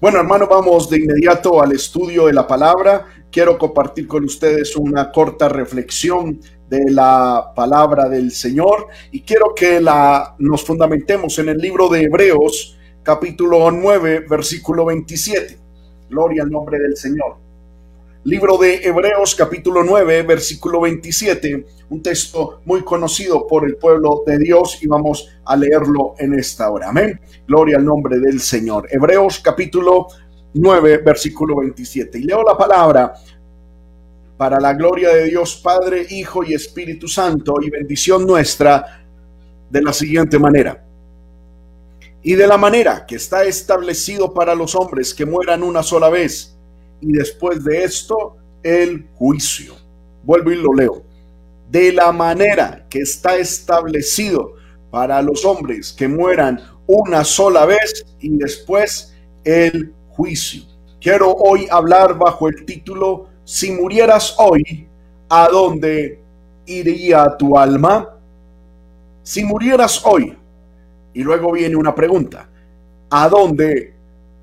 Bueno, hermano, vamos de inmediato al estudio de la palabra. Quiero compartir con ustedes una corta reflexión de la palabra del Señor y quiero que la nos fundamentemos en el libro de Hebreos, capítulo 9, versículo 27. Gloria al nombre del Señor. Libro de Hebreos capítulo 9, versículo 27, un texto muy conocido por el pueblo de Dios y vamos a leerlo en esta hora. Amén. Gloria al nombre del Señor. Hebreos capítulo 9, versículo 27. Y leo la palabra para la gloria de Dios Padre, Hijo y Espíritu Santo y bendición nuestra de la siguiente manera. Y de la manera que está establecido para los hombres que mueran una sola vez y después de esto el juicio. Vuelvo y lo leo. De la manera que está establecido para los hombres que mueran una sola vez y después el juicio. Quiero hoy hablar bajo el título Si murieras hoy, ¿a dónde iría tu alma? Si murieras hoy, y luego viene una pregunta, ¿a dónde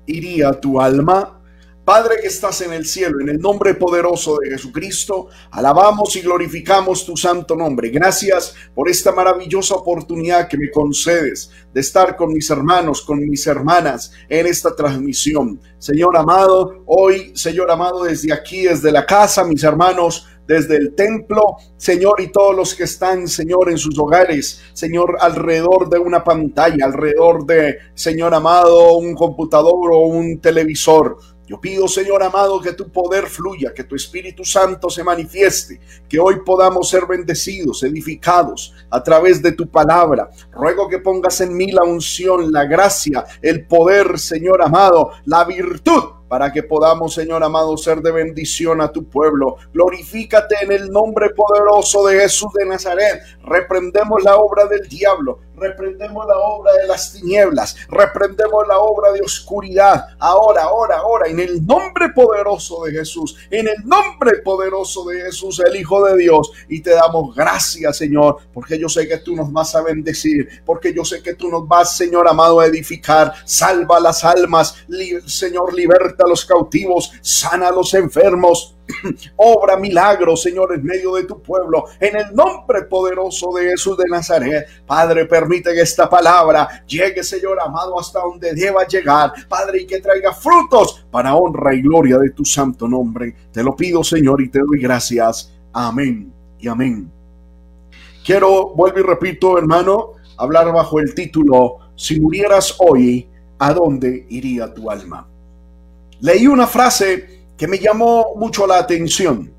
iría tu alma? Padre que estás en el cielo, en el nombre poderoso de Jesucristo, alabamos y glorificamos tu santo nombre. Gracias por esta maravillosa oportunidad que me concedes de estar con mis hermanos, con mis hermanas en esta transmisión. Señor amado, hoy, Señor amado, desde aquí, desde la casa, mis hermanos, desde el templo, Señor, y todos los que están, Señor, en sus hogares, Señor, alrededor de una pantalla, alrededor de, Señor amado, un computador o un televisor. Yo pido, Señor amado, que tu poder fluya, que tu Espíritu Santo se manifieste, que hoy podamos ser bendecidos, edificados a través de tu palabra. Ruego que pongas en mí la unción, la gracia, el poder, Señor amado, la virtud para que podamos, Señor amado, ser de bendición a tu pueblo. Glorifícate en el nombre poderoso de Jesús de Nazaret. Reprendemos la obra del diablo, reprendemos la obra de las tinieblas, reprendemos la obra de oscuridad. Ahora, ahora, ahora, en el nombre poderoso de Jesús, en el nombre poderoso de Jesús, el Hijo de Dios. Y te damos gracias, Señor, porque yo sé que tú nos vas a bendecir, porque yo sé que tú nos vas, Señor amado, a edificar. Salva las almas, Señor, liberta a los cautivos, sana a los enfermos. Obra milagros, Señor, en medio de tu pueblo. En el nombre poderoso de Jesús de Nazaret. Padre, permite que esta palabra llegue, Señor amado, hasta donde deba llegar. Padre, y que traiga frutos para honra y gloria de tu santo nombre. Te lo pido, Señor, y te doy gracias. Amén y amén. Quiero, vuelvo y repito, hermano, hablar bajo el título, si murieras hoy, ¿a dónde iría tu alma? Leí una frase que me llamó mucho la atención.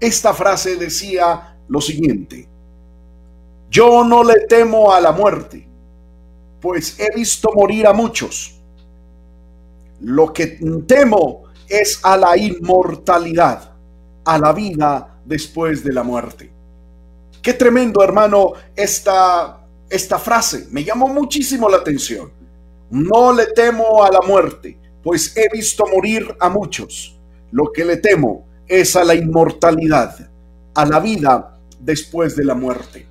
Esta frase decía lo siguiente, yo no le temo a la muerte, pues he visto morir a muchos. Lo que temo es a la inmortalidad, a la vida después de la muerte. Qué tremendo, hermano, esta, esta frase. Me llamó muchísimo la atención. No le temo a la muerte, pues he visto morir a muchos. Lo que le temo es a la inmortalidad, a la vida después de la muerte.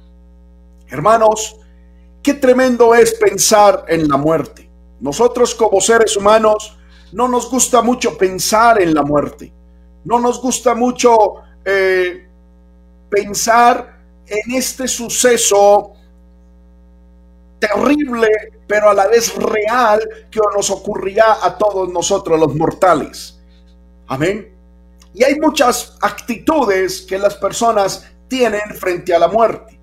Hermanos, qué tremendo es pensar en la muerte. Nosotros como seres humanos no nos gusta mucho pensar en la muerte. No nos gusta mucho eh, pensar en este suceso terrible, pero a la vez real que nos ocurrirá a todos nosotros los mortales. Amén. Y hay muchas actitudes que las personas tienen frente a la muerte.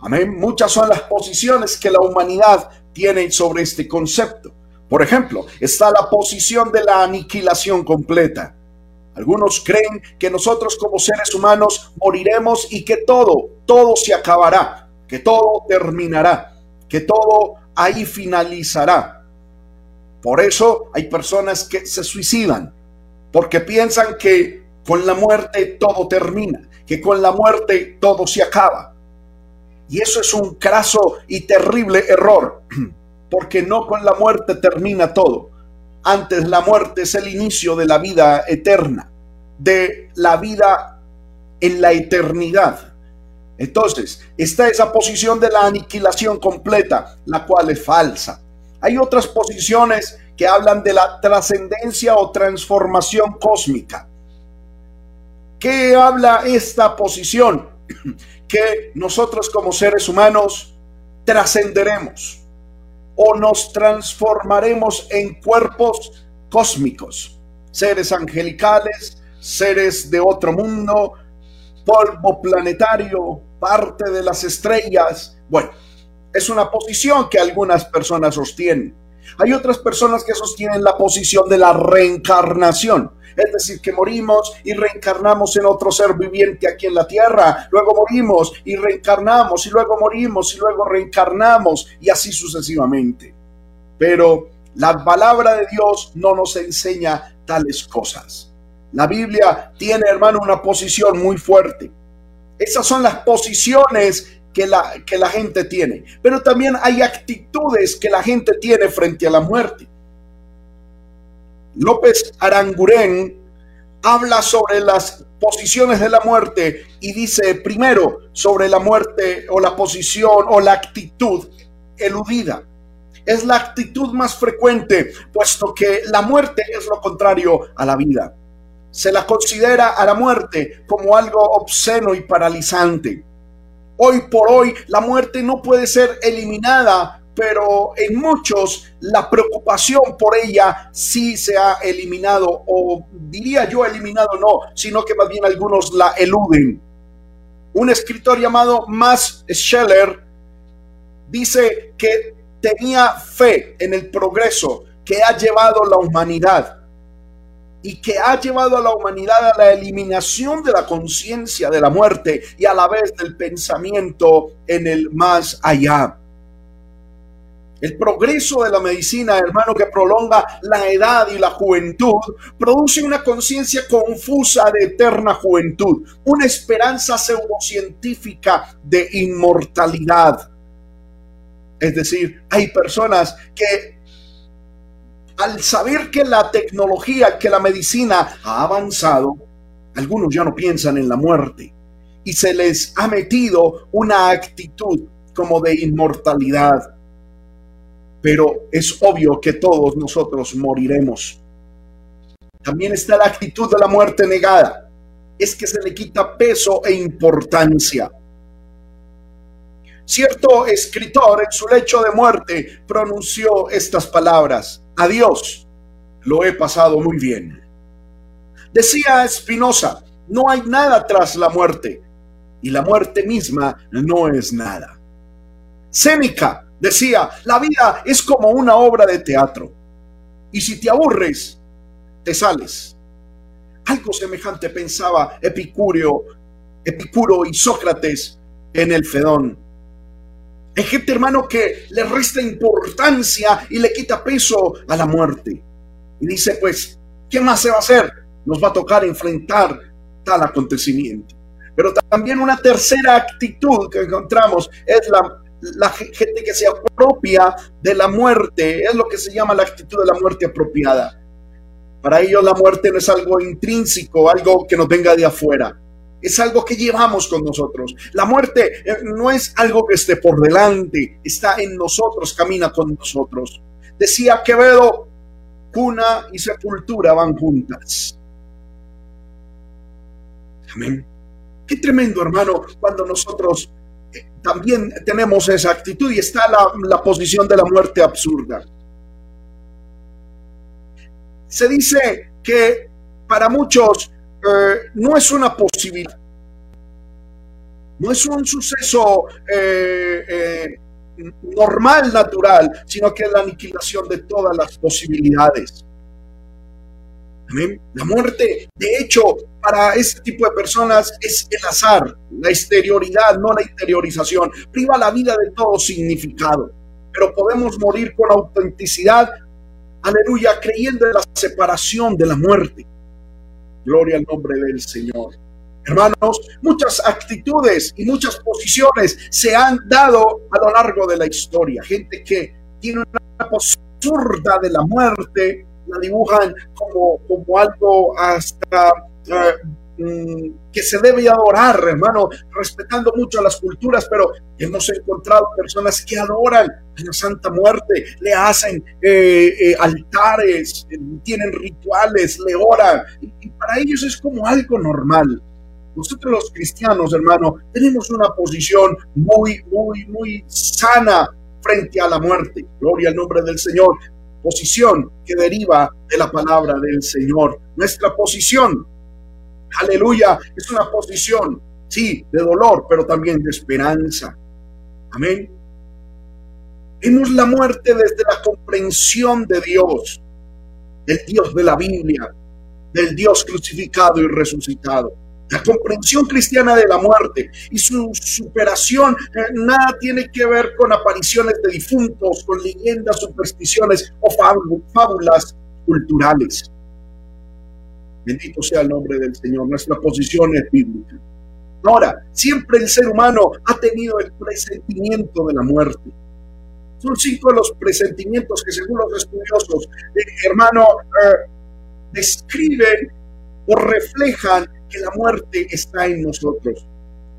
Amén. Muchas son las posiciones que la humanidad tiene sobre este concepto. Por ejemplo, está la posición de la aniquilación completa. Algunos creen que nosotros como seres humanos moriremos y que todo, todo se acabará, que todo terminará que todo ahí finalizará. Por eso hay personas que se suicidan, porque piensan que con la muerte todo termina, que con la muerte todo se acaba. Y eso es un craso y terrible error, porque no con la muerte termina todo. Antes la muerte es el inicio de la vida eterna, de la vida en la eternidad. Entonces, está esa posición de la aniquilación completa, la cual es falsa. Hay otras posiciones que hablan de la trascendencia o transformación cósmica. ¿Qué habla esta posición? Que nosotros como seres humanos trascenderemos o nos transformaremos en cuerpos cósmicos, seres angelicales, seres de otro mundo, polvo planetario, parte de las estrellas. Bueno, es una posición que algunas personas sostienen. Hay otras personas que sostienen la posición de la reencarnación, es decir, que morimos y reencarnamos en otro ser viviente aquí en la tierra, luego morimos y reencarnamos y luego morimos y luego reencarnamos y así sucesivamente. Pero la palabra de Dios no nos enseña tales cosas. La Biblia tiene, hermano, una posición muy fuerte. Esas son las posiciones que la, que la gente tiene. Pero también hay actitudes que la gente tiene frente a la muerte. López Aranguren habla sobre las posiciones de la muerte y dice primero sobre la muerte o la posición o la actitud eludida. Es la actitud más frecuente, puesto que la muerte es lo contrario a la vida. Se la considera a la muerte como algo obsceno y paralizante. Hoy por hoy la muerte no puede ser eliminada, pero en muchos la preocupación por ella sí se ha eliminado, o diría yo eliminado no, sino que más bien algunos la eluden. Un escritor llamado Max Scheller dice que tenía fe en el progreso que ha llevado la humanidad y que ha llevado a la humanidad a la eliminación de la conciencia de la muerte y a la vez del pensamiento en el más allá. El progreso de la medicina, hermano, que prolonga la edad y la juventud, produce una conciencia confusa de eterna juventud, una esperanza pseudocientífica de inmortalidad. Es decir, hay personas que al saber que la tecnología, que la medicina ha avanzado, algunos ya no piensan en la muerte y se les ha metido una actitud como de inmortalidad. Pero es obvio que todos nosotros moriremos. También está la actitud de la muerte negada. Es que se le quita peso e importancia. Cierto escritor en su lecho de muerte pronunció estas palabras. Adiós, lo he pasado muy bien. Decía Spinoza, no hay nada tras la muerte y la muerte misma no es nada. Séneca decía, la vida es como una obra de teatro y si te aburres, te sales. Algo semejante pensaba Epicúreo, Epicuro y Sócrates en el Fedón. Hay gente, hermano, que le resta importancia y le quita peso a la muerte. Y dice, pues, ¿qué más se va a hacer? Nos va a tocar enfrentar tal acontecimiento. Pero también una tercera actitud que encontramos es la, la gente que se apropia de la muerte. Es lo que se llama la actitud de la muerte apropiada. Para ellos la muerte no es algo intrínseco, algo que nos venga de afuera es algo que llevamos con nosotros. La muerte eh, no es algo que esté por delante, está en nosotros, camina con nosotros. Decía Quevedo, cuna y sepultura van juntas. Amén. Qué tremendo, hermano, cuando nosotros eh, también tenemos esa actitud y está la, la posición de la muerte absurda. Se dice que para muchos eh, no es una posibilidad, no es un suceso eh, eh, normal, natural, sino que es la aniquilación de todas las posibilidades. La muerte, de hecho, para este tipo de personas es el azar, la exterioridad, no la interiorización. Priva la vida de todo significado. Pero podemos morir con autenticidad, aleluya, creyendo en la separación de la muerte. Gloria al nombre del Señor. Hermanos, muchas actitudes y muchas posiciones se han dado a lo largo de la historia. Gente que tiene una absurda de la muerte, la dibujan como, como algo hasta eh, que se debe adorar, hermano, respetando mucho a las culturas, pero hemos encontrado personas que adoran a la Santa Muerte, le hacen eh, eh, altares, tienen rituales, le oran, y para ellos es como algo normal. Nosotros los cristianos, hermano, tenemos una posición muy, muy, muy sana frente a la muerte. Gloria al nombre del Señor. Posición que deriva de la palabra del Señor. Nuestra posición, aleluya, es una posición, sí, de dolor, pero también de esperanza. Amén. Vemos la muerte desde la comprensión de Dios, del Dios de la Biblia, del Dios crucificado y resucitado. La comprensión cristiana de la muerte y su superación eh, nada tiene que ver con apariciones de difuntos, con leyendas, supersticiones o fábulas culturales. Bendito sea el nombre del Señor. Nuestra posición es bíblica. Ahora, siempre el ser humano ha tenido el presentimiento de la muerte. Son cinco los presentimientos que según los estudiosos, eh, hermano, eh, describen o reflejan que la muerte está en nosotros.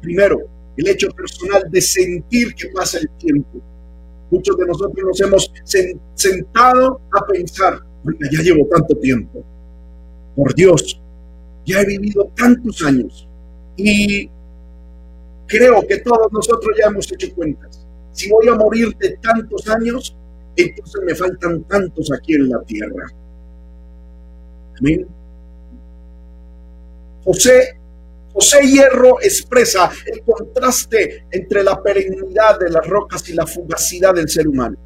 Primero, el hecho personal de sentir que pasa el tiempo. Muchos de nosotros nos hemos sentado a pensar, ya llevo tanto tiempo. Por Dios, ya he vivido tantos años y creo que todos nosotros ya hemos hecho cuentas. Si voy a morir de tantos años, entonces me faltan tantos aquí en la tierra. Amén. José, José Hierro expresa el contraste entre la perennidad de las rocas y la fugacidad del ser humano.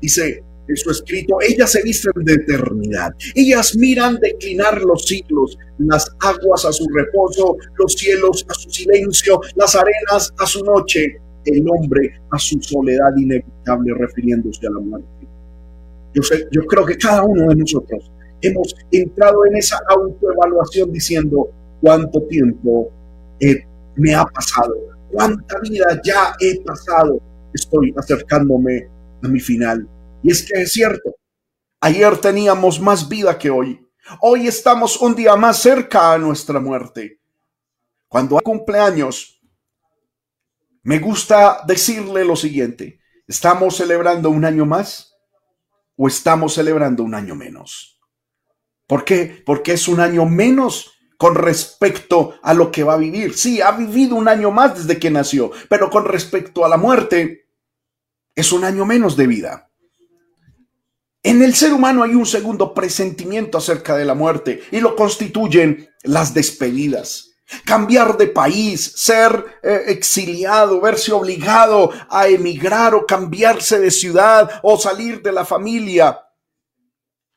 Dice en su escrito, ellas se visten de eternidad, ellas miran declinar los siglos, las aguas a su reposo, los cielos a su silencio, las arenas a su noche, el hombre a su soledad inevitable refiriéndose a la muerte. Yo, sé, yo creo que cada uno de nosotros hemos entrado en esa autoevaluación diciendo cuánto tiempo eh, me ha pasado, cuánta vida ya he pasado, estoy acercándome a mi final. Y es que es cierto, ayer teníamos más vida que hoy. Hoy estamos un día más cerca a nuestra muerte. Cuando hay cumpleaños, me gusta decirle lo siguiente, ¿estamos celebrando un año más o estamos celebrando un año menos? ¿Por qué? Porque es un año menos con respecto a lo que va a vivir. Sí, ha vivido un año más desde que nació, pero con respecto a la muerte, es un año menos de vida. En el ser humano hay un segundo presentimiento acerca de la muerte y lo constituyen las despedidas. Cambiar de país, ser eh, exiliado, verse obligado a emigrar o cambiarse de ciudad o salir de la familia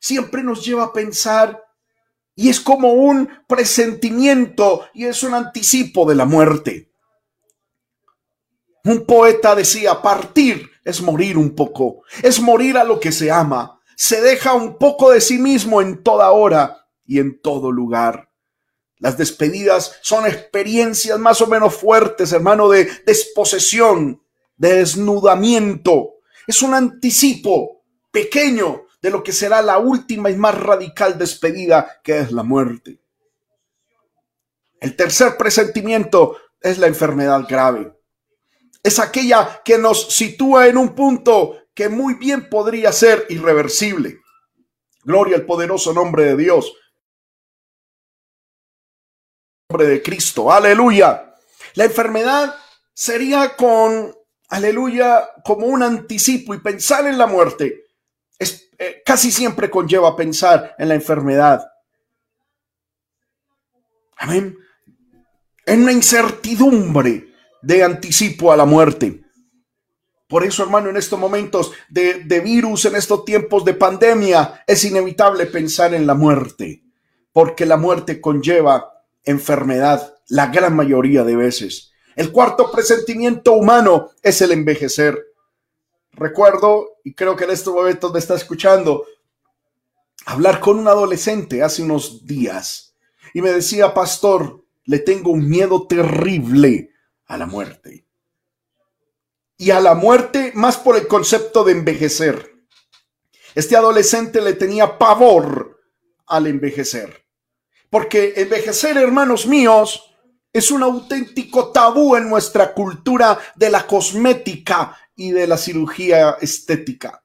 siempre nos lleva a pensar y es como un presentimiento y es un anticipo de la muerte. Un poeta decía, partir es morir un poco, es morir a lo que se ama, se deja un poco de sí mismo en toda hora y en todo lugar. Las despedidas son experiencias más o menos fuertes, hermano, de desposesión, de desnudamiento. Es un anticipo pequeño de lo que será la última y más radical despedida, que es la muerte. El tercer presentimiento es la enfermedad grave. Es aquella que nos sitúa en un punto que muy bien podría ser irreversible. Gloria al poderoso nombre de Dios. Nombre de Cristo. Aleluya. La enfermedad sería con, aleluya, como un anticipo y pensar en la muerte eh, casi siempre conlleva pensar en la enfermedad. Amén. En una incertidumbre de anticipo a la muerte. Por eso, hermano, en estos momentos de, virus, en estos tiempos de pandemia, es inevitable pensar en la muerte, porque la muerte conlleva enfermedad la gran mayoría de veces. El cuarto presentimiento humano es el envejecer. Recuerdo, y creo que en estos momentos me está escuchando, hablar con un adolescente hace unos días y me decía, pastor, le tengo un miedo terrible a la muerte. Y a la muerte más por el concepto de envejecer. Este adolescente le tenía pavor al envejecer. Porque envejecer, hermanos míos, es un auténtico tabú en nuestra cultura de la cosmética y de la cirugía estética.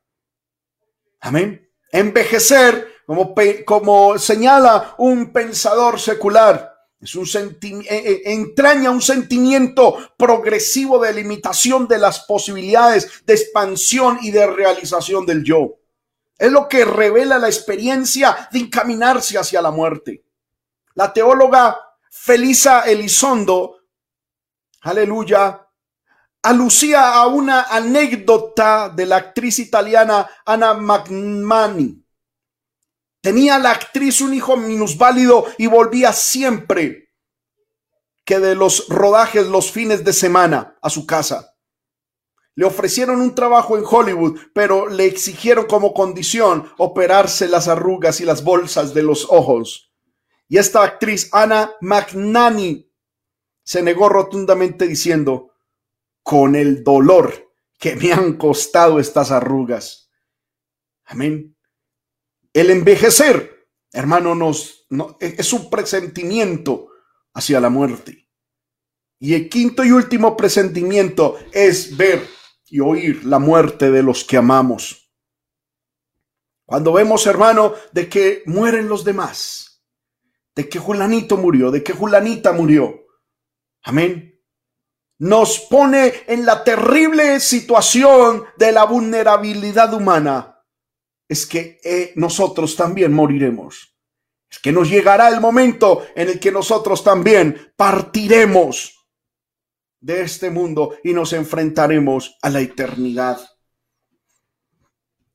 Amén. Envejecer, como, señala un pensador secular, es un eh, eh, entraña un sentimiento progresivo de limitación de las posibilidades de expansión y de realización del yo. Es lo que revela la experiencia de encaminarse hacia la muerte. La teóloga Felisa Elizondo, aleluya, alucía a una anécdota de la actriz italiana Anna Magmani. Tenía la actriz un hijo minusválido y volvía siempre que de los rodajes los fines de semana a su casa. Le ofrecieron un trabajo en Hollywood, pero le exigieron como condición operarse las arrugas y las bolsas de los ojos. Y esta actriz, Anna McNanny, se negó rotundamente diciendo, con el dolor que me han costado estas arrugas. Amén. El envejecer, hermano, nos, es un presentimiento hacia la muerte. Y el quinto y último presentimiento es ver y oír la muerte de los que amamos. Cuando vemos, hermano, de que mueren los demás, de que Julanito murió, de que Julanita murió. Amén. Nos pone en la terrible situación de la vulnerabilidad humana es que eh, nosotros también moriremos. Es que nos llegará el momento en el que nosotros también partiremos de este mundo y nos enfrentaremos a la eternidad.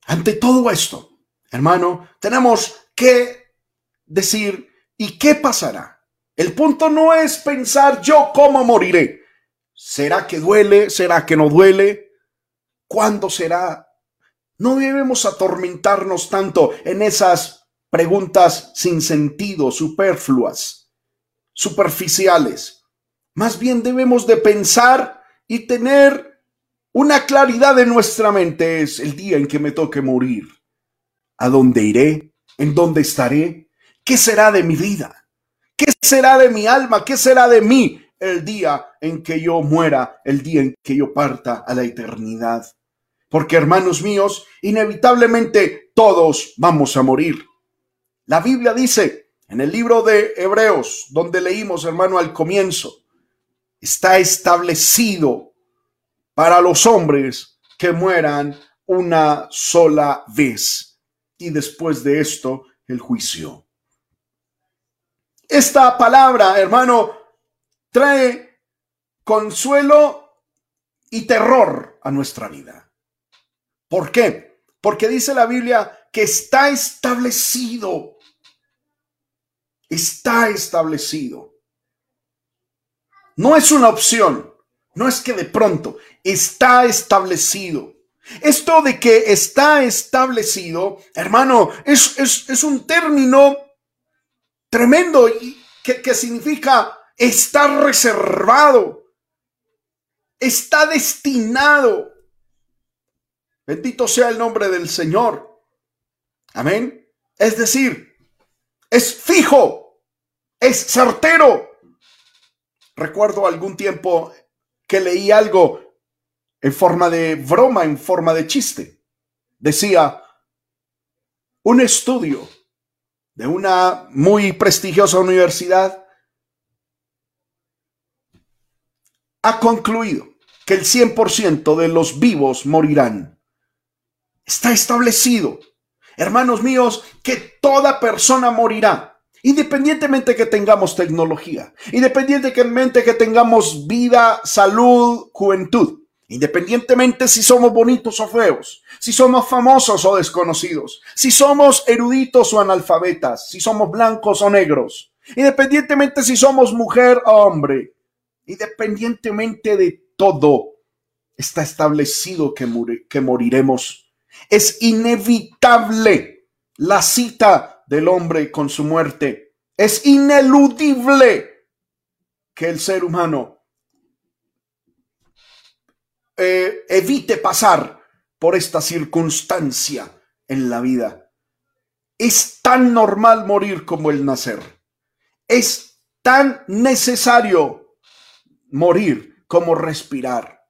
Ante todo esto, hermano, tenemos que decir, ¿y qué pasará? El punto no es pensar yo cómo moriré. ¿Será que duele? ¿Será que no duele? ¿Cuándo será? No debemos atormentarnos tanto en esas preguntas sin sentido, superfluas, superficiales. Más bien debemos de pensar y tener una claridad en nuestra mente. Es el día en que me toque morir. ¿A dónde iré? ¿En dónde estaré? ¿Qué será de mi vida? ¿Qué será de mi alma? ¿Qué será de mí el día en que yo muera? El día en que yo parta a la eternidad. Porque hermanos míos, inevitablemente todos vamos a morir. La Biblia dice en el libro de Hebreos, donde leímos hermano al comienzo, está establecido para los hombres que mueran una sola vez y después de esto el juicio. Esta palabra, hermano, trae consuelo y terror a nuestra vida. ¿Por qué? Porque dice la Biblia que está establecido. Está establecido. No es una opción. No es que de pronto está establecido. Esto de que está establecido, hermano, es, es, un término tremendo que, que significa estar reservado, está destinado. Bendito sea el nombre del Señor. Amén. Es decir, es fijo, es certero. Recuerdo algún tiempo que leí algo en forma de broma, en forma de chiste. Decía, un estudio de una muy prestigiosa universidad ha concluido que el 100% de los vivos morirán. Está establecido. Hermanos míos, que toda persona morirá, independientemente que tengamos tecnología, independientemente que tengamos vida, salud, juventud, independientemente si somos bonitos o feos, si somos famosos o desconocidos, si somos eruditos o analfabetas, si somos blancos o negros, independientemente si somos mujer o hombre, independientemente de todo, está establecido que, que moriremos es inevitable la cita del hombre con su muerte. Es ineludible que el ser humano eh, evite pasar por esta circunstancia en la vida. Es tan normal morir como el nacer. Es tan necesario morir como respirar.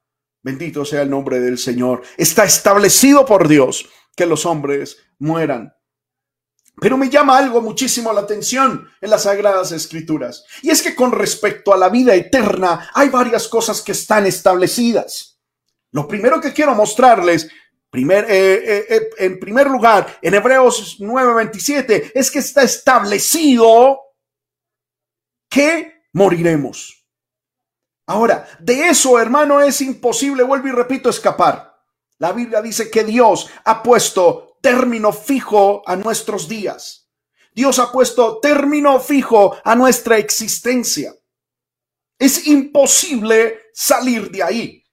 Bendito sea el nombre del Señor. Está establecido por Dios que los hombres mueran. Pero me llama algo muchísimo la atención en las Sagradas Escrituras. Y es que con respecto a la vida eterna hay varias cosas que están establecidas. Lo primero que quiero mostrarles, primer, eh, eh, eh, en primer lugar, en Hebreos 9:27, es que está establecido que moriremos. Ahora, de eso, hermano, es imposible, vuelvo y repito, escapar. La Biblia dice que Dios ha puesto término fijo a nuestros días. Dios ha puesto término fijo a nuestra existencia. Es imposible salir de ahí.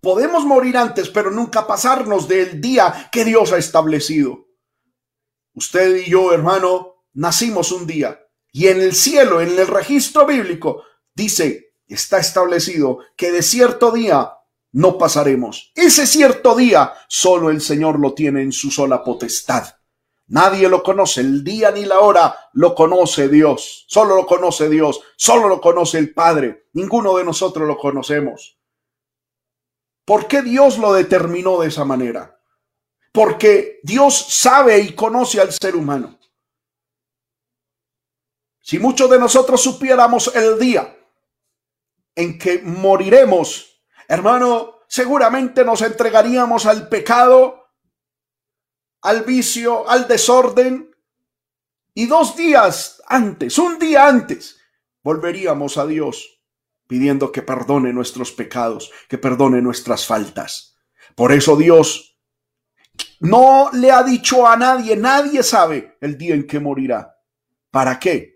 Podemos morir antes, pero nunca pasarnos del día que Dios ha establecido. Usted y yo, hermano, nacimos un día y en el cielo, en el registro bíblico, dice, está establecido que de cierto día no pasaremos. Ese cierto día solo el Señor lo tiene en su sola potestad. Nadie lo conoce, el día ni la hora lo conoce Dios. Solo lo conoce Dios, solo lo conoce el Padre. Ninguno de nosotros lo conocemos. ¿Por qué Dios lo determinó de esa manera? Porque Dios sabe y conoce al ser humano. Si muchos de nosotros supiéramos el día en que moriremos, hermano, seguramente nos entregaríamos al pecado, al vicio, al desorden, y dos días antes, un día antes, volveríamos a Dios pidiendo que perdone nuestros pecados, que perdone nuestras faltas. Por eso Dios no le ha dicho a nadie, nadie sabe el día en que morirá. ¿Para qué?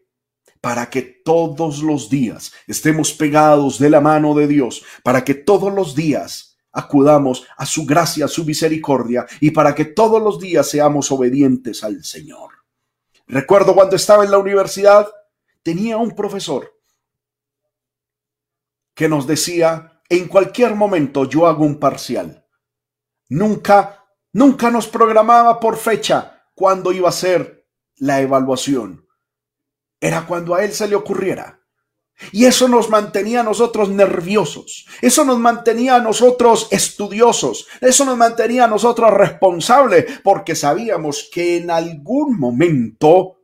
Para que todos los días estemos pegados de la mano de Dios, para que todos los días acudamos a su gracia, a su misericordia y para que todos los días seamos obedientes al Señor. Recuerdo cuando estaba en la universidad, tenía un profesor que nos decía, en cualquier momento yo hago un parcial. Nunca, nunca nos programaba por fecha cuando iba a ser la evaluación. Era cuando a él se le ocurriera. Y eso nos mantenía a nosotros nerviosos, eso nos mantenía a nosotros estudiosos, eso nos mantenía a nosotros responsables, porque sabíamos que en algún momento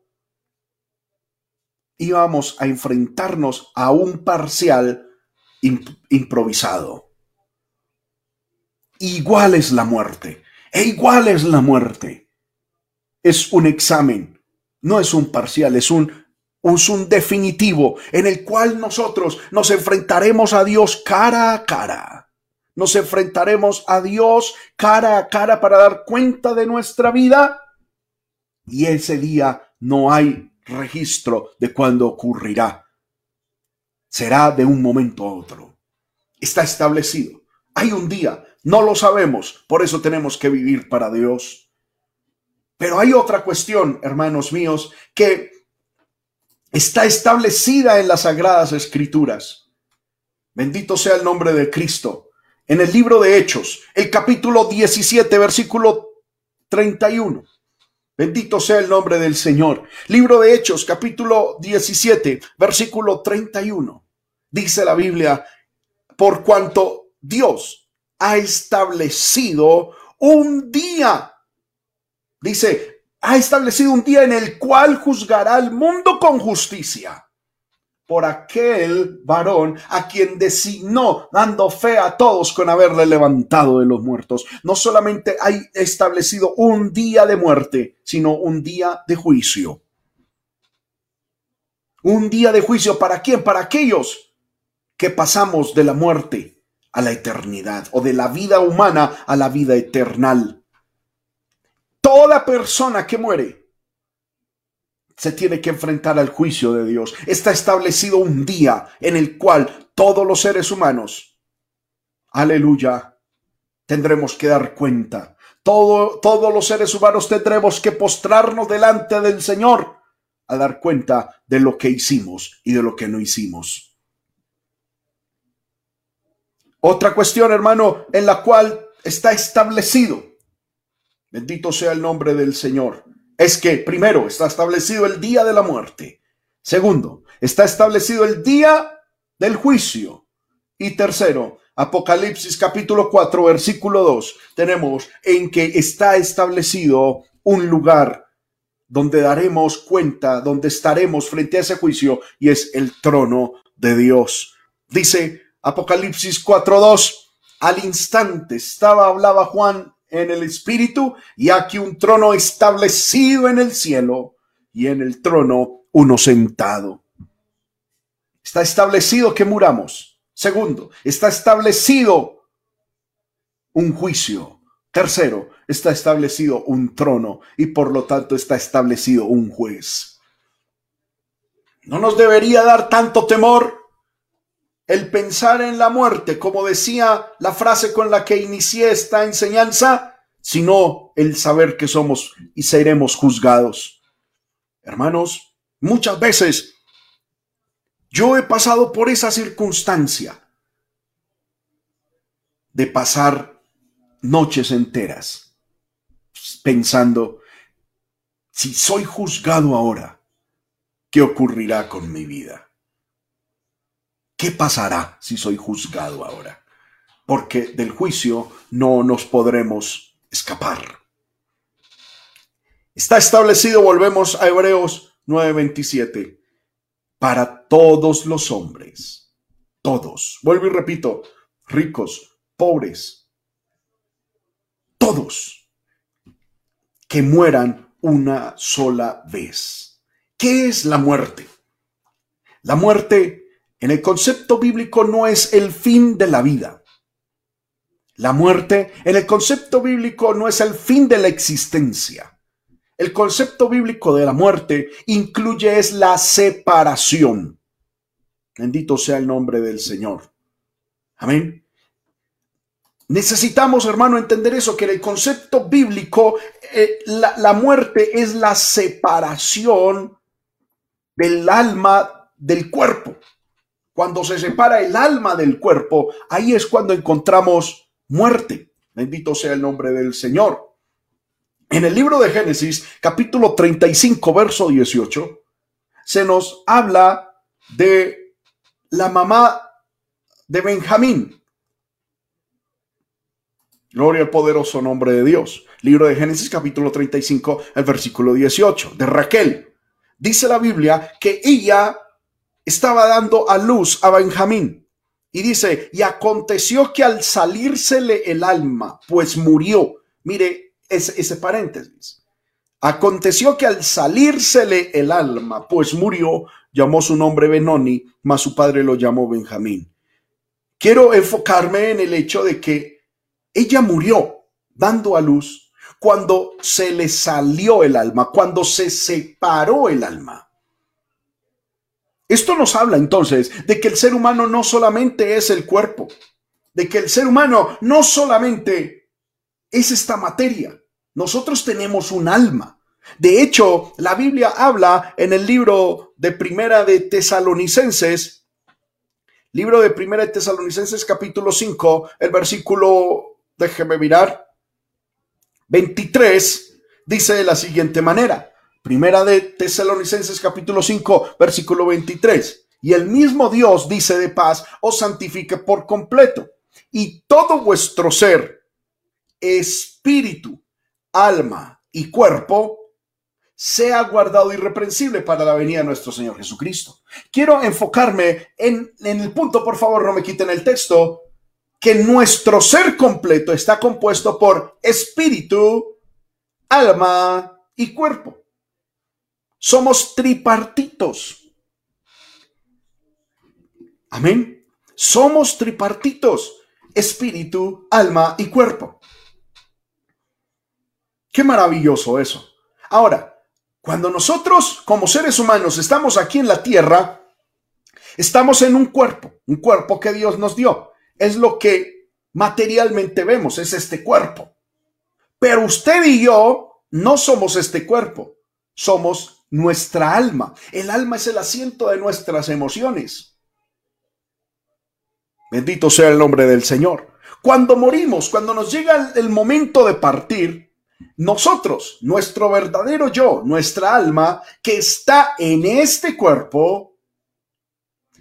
íbamos a enfrentarnos a un parcial improvisado. Igual es la muerte, e igual es la muerte. Es un examen, no es un parcial, es un, un definitivo en el cual nosotros nos enfrentaremos a Dios cara a cara. Nos enfrentaremos a Dios cara a cara para dar cuenta de nuestra vida y ese día no hay registro de cuándo ocurrirá será de un momento a otro. Está establecido. Hay un día, no lo sabemos, por eso tenemos que vivir para Dios. Pero hay otra cuestión, hermanos míos, que está establecida en las sagradas escrituras. Bendito sea el nombre de Cristo. En el libro de Hechos, el capítulo 17, versículo 31. Bendito sea el nombre del Señor. Libro de Hechos, capítulo 17, versículo 31 dice la Biblia, por cuanto Dios ha establecido un día, dice, ha establecido un día en el cual juzgará al mundo con justicia por aquel varón a quien designó, dando fe a todos con haberle levantado de los muertos. No solamente hay establecido un día de muerte, sino un día de juicio. Un día de juicio para quién? Para aquellos que pasamos de la muerte a la eternidad o de la vida humana a la vida eternal. Toda persona que muere se tiene que enfrentar al juicio de Dios. Está establecido un día en el cual todos los seres humanos, aleluya, tendremos que dar cuenta. Todo, todos los seres humanos tendremos que postrarnos delante del Señor a dar cuenta de lo que hicimos y de lo que no hicimos. Otra cuestión, hermano, en la cual está establecido, bendito sea el nombre del Señor, es que primero está establecido el día de la muerte. Segundo, está establecido el día del juicio. Y tercero, Apocalipsis capítulo 4, versículo 2, tenemos en que está establecido un lugar donde daremos cuenta, donde estaremos frente a ese juicio y es el trono de Dios. Dice Apocalipsis 4:2, al instante estaba, hablaba Juan en el Espíritu, y aquí un trono establecido en el cielo, y en el trono uno sentado. Está establecido que muramos. Segundo, está establecido un juicio. Tercero, está establecido un trono y por lo tanto está establecido un juez. No nos debería dar tanto temor el pensar en la muerte, como decía la frase con la que inicié esta enseñanza, sino el saber que somos y seremos juzgados. Hermanos, muchas veces yo he pasado por esa circunstancia de pasar noches enteras pensando, si soy juzgado ahora, ¿qué ocurrirá con mi vida? ¿Qué pasará si soy juzgado ahora? Porque del juicio no nos podremos escapar. Está establecido, volvemos a Hebreos 9:27, para todos los hombres, todos, vuelvo y repito, ricos, pobres, todos, que mueran una sola vez. ¿Qué es la muerte? La muerte en el concepto bíblico no es el fin de la vida. La muerte en el concepto bíblico no es el fin de la existencia. El concepto bíblico de la muerte incluye es la separación. Bendito sea el nombre del Señor. Amén. Necesitamos, hermano, entender eso, que en el concepto bíblico eh, la, la muerte es la separación del alma del cuerpo. Cuando se separa el alma del cuerpo, ahí es cuando encontramos muerte. Bendito sea el nombre del Señor. En el libro de Génesis, capítulo 35, verso 18, se nos habla de la mamá de Benjamín. Gloria al poderoso nombre de Dios. Libro de Génesis capítulo 35, el versículo 18, de Raquel. Dice la Biblia que ella estaba dando a luz a Benjamín. Y dice, y aconteció que al salírsele el alma, pues murió. Mire ese, ese paréntesis. Aconteció que al salírsele el alma, pues murió, llamó su nombre Benoni, mas su padre lo llamó Benjamín. Quiero enfocarme en el hecho de que ella murió dando a luz cuando se le salió el alma, cuando se separó el alma. Esto nos habla entonces de que el ser humano no solamente es el cuerpo, de que el ser humano no solamente es esta materia, nosotros tenemos un alma. De hecho, la Biblia habla en el libro de Primera de Tesalonicenses, libro de Primera de Tesalonicenses capítulo 5, el versículo, déjeme mirar, 23, dice de la siguiente manera. Primera de Tesalonicenses capítulo 5, versículo 23. Y el mismo Dios dice de paz, os santifique por completo. Y todo vuestro ser, espíritu, alma y cuerpo, sea guardado irreprensible para la venida de nuestro Señor Jesucristo. Quiero enfocarme en, en el punto, por favor, no me quiten el texto, que nuestro ser completo está compuesto por espíritu, alma y cuerpo. Somos tripartitos. Amén. Somos tripartitos, espíritu, alma y cuerpo. Qué maravilloso eso. Ahora, cuando nosotros como seres humanos estamos aquí en la tierra, estamos en un cuerpo, un cuerpo que Dios nos dio. Es lo que materialmente vemos, es este cuerpo. Pero usted y yo no somos este cuerpo, somos nuestra alma. El alma es el asiento de nuestras emociones. Bendito sea el nombre del Señor. Cuando morimos, cuando nos llega el momento de partir, nosotros, nuestro verdadero yo, nuestra alma, que está en este cuerpo,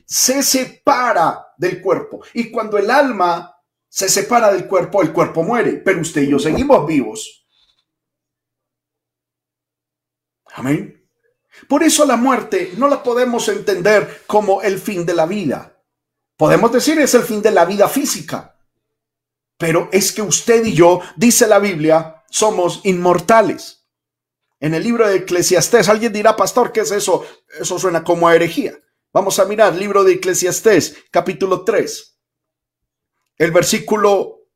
se separa del cuerpo. Y cuando el alma se separa del cuerpo, el cuerpo muere, pero usted y yo seguimos vivos. Amén. Por eso la muerte no la podemos entender como el fin de la vida. Podemos decir es el fin de la vida física. Pero es que usted y yo, dice la Biblia, somos inmortales. En el libro de Eclesiastés, alguien dirá, pastor, ¿qué es eso? Eso suena como a herejía. Vamos a mirar, libro de Eclesiastés, capítulo 3. El versículo,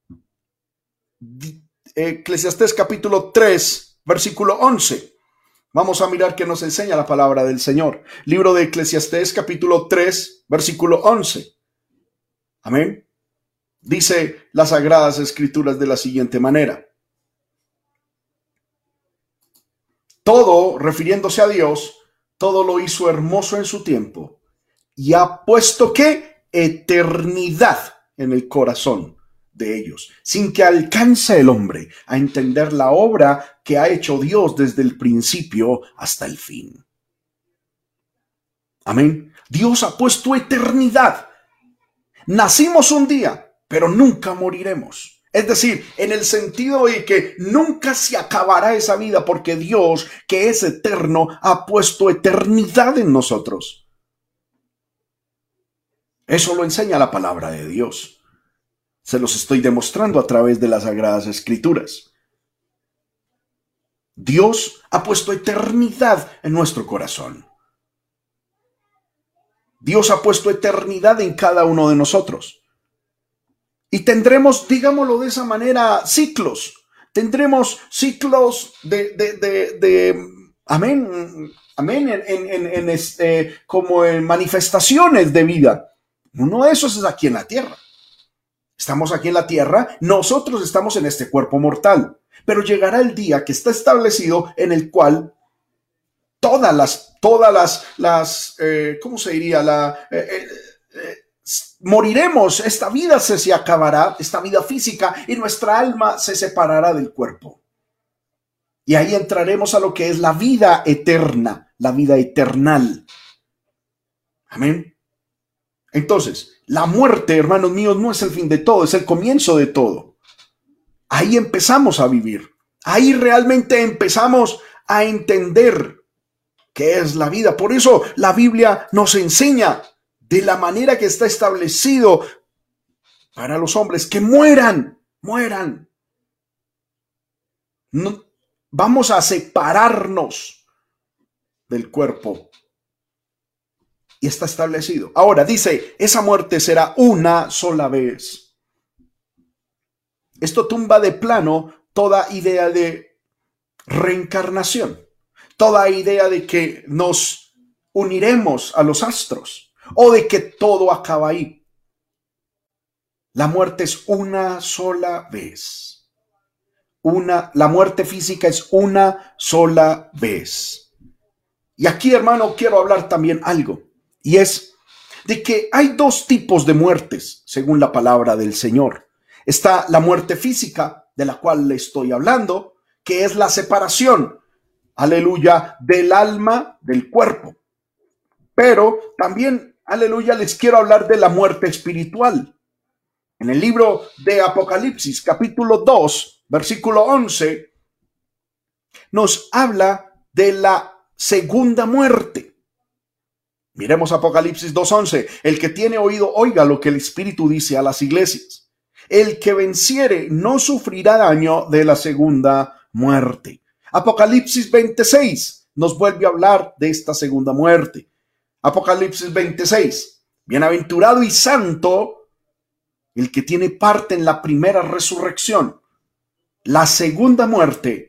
Eclesiastés capítulo 3, versículo 11. Vamos a mirar qué nos enseña la palabra del Señor. Libro de Eclesiastés capítulo 3, versículo 11. Amén. Dice las sagradas escrituras de la siguiente manera. Todo, refiriéndose a Dios, todo lo hizo hermoso en su tiempo y ha puesto que eternidad en el corazón de ellos, sin que alcance el hombre a entender la obra que ha hecho Dios desde el principio hasta el fin. Amén. Dios ha puesto eternidad. Nacimos un día, pero nunca moriremos. Es decir, en el sentido de que nunca se acabará esa vida porque Dios, que es eterno, ha puesto eternidad en nosotros. Eso lo enseña la palabra de Dios. Se los estoy demostrando a través de las sagradas escrituras. Dios ha puesto eternidad en nuestro corazón. Dios ha puesto eternidad en cada uno de nosotros. Y tendremos, digámoslo de esa manera, ciclos. Tendremos ciclos de, amén, amén, en, este, como en manifestaciones de vida. Uno de esos es aquí en la tierra. Estamos aquí en la tierra, nosotros estamos en este cuerpo mortal, pero llegará el día que está establecido en el cual todas las, todas las, las, eh, ¿cómo se diría? La, eh, eh, moriremos, esta vida se, se acabará, esta vida física, y nuestra alma se separará del cuerpo. Y ahí entraremos a lo que es la vida eterna, la vida eternal. Amén. Entonces, la muerte, hermanos míos, no es el fin de todo, es el comienzo de todo. Ahí empezamos a vivir. Ahí realmente empezamos a entender qué es la vida. Por eso la Biblia nos enseña de la manera que está establecido para los hombres que mueran, mueran. vamos a separarnos del cuerpo y está establecido. Ahora dice, esa muerte será una sola vez. Esto tumba de plano toda idea de reencarnación, toda idea de que nos uniremos a los astros o de que todo acaba ahí. La muerte es una sola vez. Una, la muerte física es una sola vez. Y aquí, hermano, quiero hablar también algo y es de que hay dos tipos de muertes, según la palabra del Señor. Está la muerte física, de la cual le estoy hablando, que es la separación, aleluya, del alma del cuerpo. Pero también, aleluya, les quiero hablar de la muerte espiritual. En el libro de Apocalipsis, capítulo 2, versículo 11, nos habla de la segunda muerte. Miremos Apocalipsis 2.11. El que tiene oído, oiga lo que el Espíritu dice a las iglesias. El que venciere no sufrirá daño de la segunda muerte. Apocalipsis 26 nos vuelve a hablar de esta segunda muerte. Apocalipsis 26. Bienaventurado y santo el que tiene parte en la primera resurrección. La segunda muerte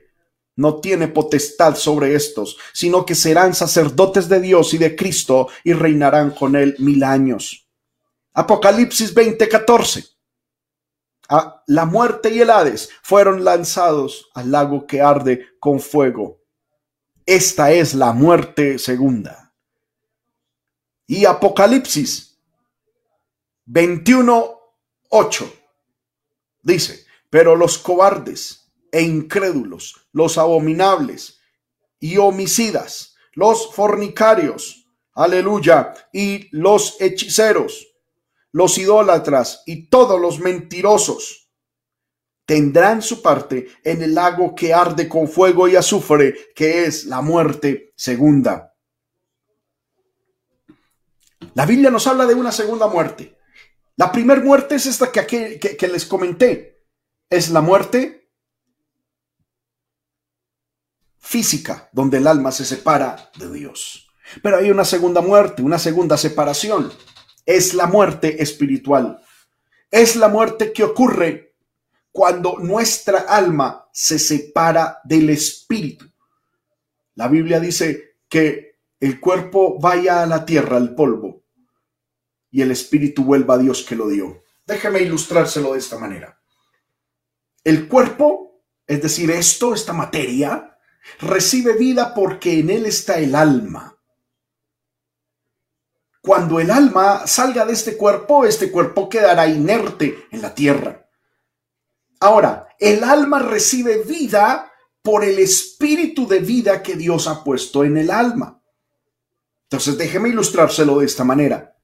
no tiene potestad sobre estos, sino que serán sacerdotes de Dios y de Cristo y reinarán con él mil años. Apocalipsis 20:14. Ah, la muerte y el Hades fueron lanzados al lago que arde con fuego. Esta es la muerte segunda. Y Apocalipsis 21:8 dice, pero los cobardes e incrédulos, los abominables y homicidas, los fornicarios, aleluya, y los hechiceros, los idólatras y todos los mentirosos tendrán su parte en el lago que arde con fuego y azufre, que es la muerte segunda. La Biblia nos habla de una segunda muerte. La primera muerte es esta que, que les comenté. Es la muerte física, donde el alma se separa de Dios. Pero hay una segunda muerte, una segunda separación. Es la muerte espiritual. Es la muerte que ocurre cuando nuestra alma se separa del espíritu. La Biblia dice que el cuerpo vaya a la tierra, al polvo, y el espíritu vuelva a Dios que lo dio. Déjeme ilustrárselo de esta manera. El cuerpo, es decir, esto, esta materia, recibe vida porque en él está el alma. Cuando el alma salga de este cuerpo, este cuerpo quedará inerte en la tierra. Ahora, el alma recibe vida por el espíritu de vida que Dios ha puesto en el alma. Entonces, déjeme ilustrárselo de esta manera.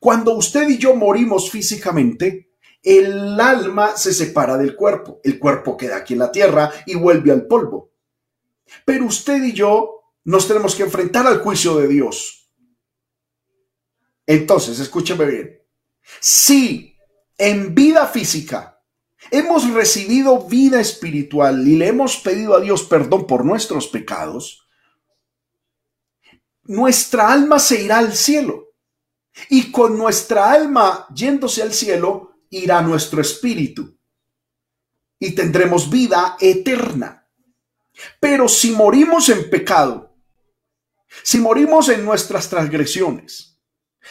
Cuando usted y yo morimos físicamente, el alma se separa del cuerpo. El cuerpo queda aquí en la tierra y vuelve al polvo. Pero usted y yo nos tenemos que enfrentar al juicio de Dios. Entonces, escúcheme bien. Si en vida física hemos recibido vida espiritual y le hemos pedido a Dios perdón por nuestros pecados, nuestra alma se irá al cielo. Y con nuestra alma yéndose al cielo, irá nuestro espíritu. Y tendremos vida eterna. Pero si morimos en pecado, si morimos en nuestras transgresiones,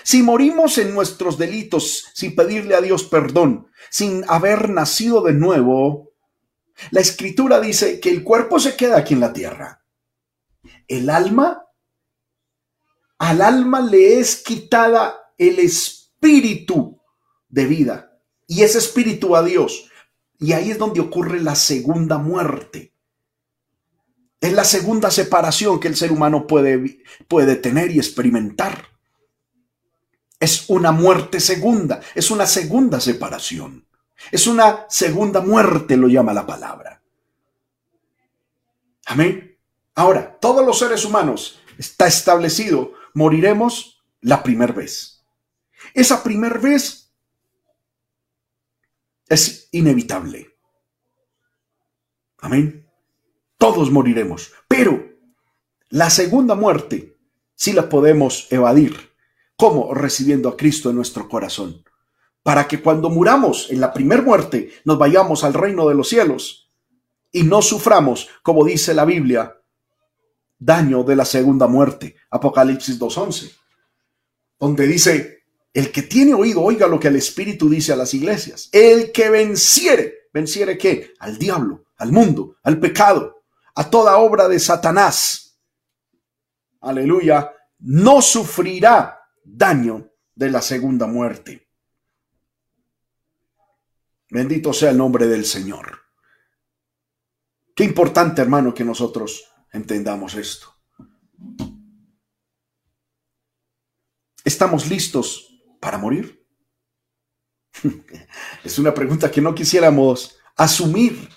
si morimos en nuestros delitos sin pedirle a Dios perdón, sin haber nacido de nuevo, la escritura dice que el cuerpo se queda aquí en la tierra. El alma, al alma le es quitada el espíritu de vida y ese espíritu a Dios. Y ahí es donde ocurre la segunda muerte. Es la segunda separación que el ser humano puede, puede tener y experimentar. Es una muerte segunda, es una segunda separación. Es una segunda muerte, lo llama la palabra. Amén. Ahora, todos los seres humanos está establecido, moriremos la primera vez. Esa primera vez es inevitable. Amén. Todos moriremos, pero la segunda muerte sí la podemos evadir. ¿Cómo? Recibiendo a Cristo en nuestro corazón. Para que cuando muramos en la primera muerte nos vayamos al reino de los cielos y no suframos, como dice la Biblia, daño de la segunda muerte. Apocalipsis 2.11. Donde dice, el que tiene oído, oiga lo que el Espíritu dice a las iglesias. El que venciere, venciere qué? Al diablo, al mundo, al pecado, a toda obra de Satanás, aleluya, no sufrirá daño de la segunda muerte. Bendito sea el nombre del Señor. Qué importante, hermano, que nosotros entendamos esto. ¿Estamos listos para morir? Es una pregunta que no quisiéramos asumir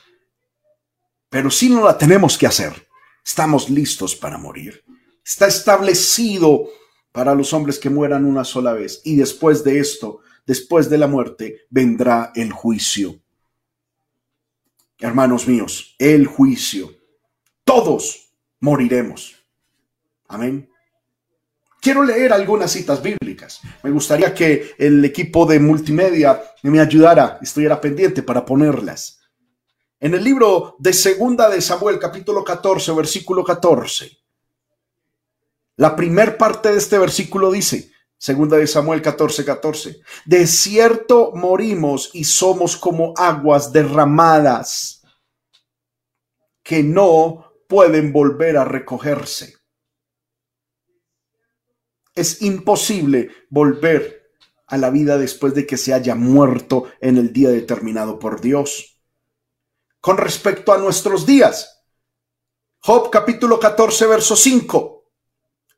pero si no la tenemos que hacer. Estamos listos para morir. Está establecido para los hombres que mueran una sola vez. Y después de esto, después de la muerte, vendrá el juicio. Hermanos míos, el juicio. Todos moriremos. Amén. Quiero leer algunas citas bíblicas. Me gustaría que el equipo de multimedia me ayudara, estuviera pendiente para ponerlas. En el libro de Segunda de Samuel, capítulo 14, versículo 14, la primer parte de este versículo dice, Segunda de Samuel 14, 14, de cierto morimos y somos como aguas derramadas que no pueden volver a recogerse. Es imposible volver a la vida después de que se haya muerto en el día determinado por Dios con respecto a nuestros días. Job capítulo 14, verso 5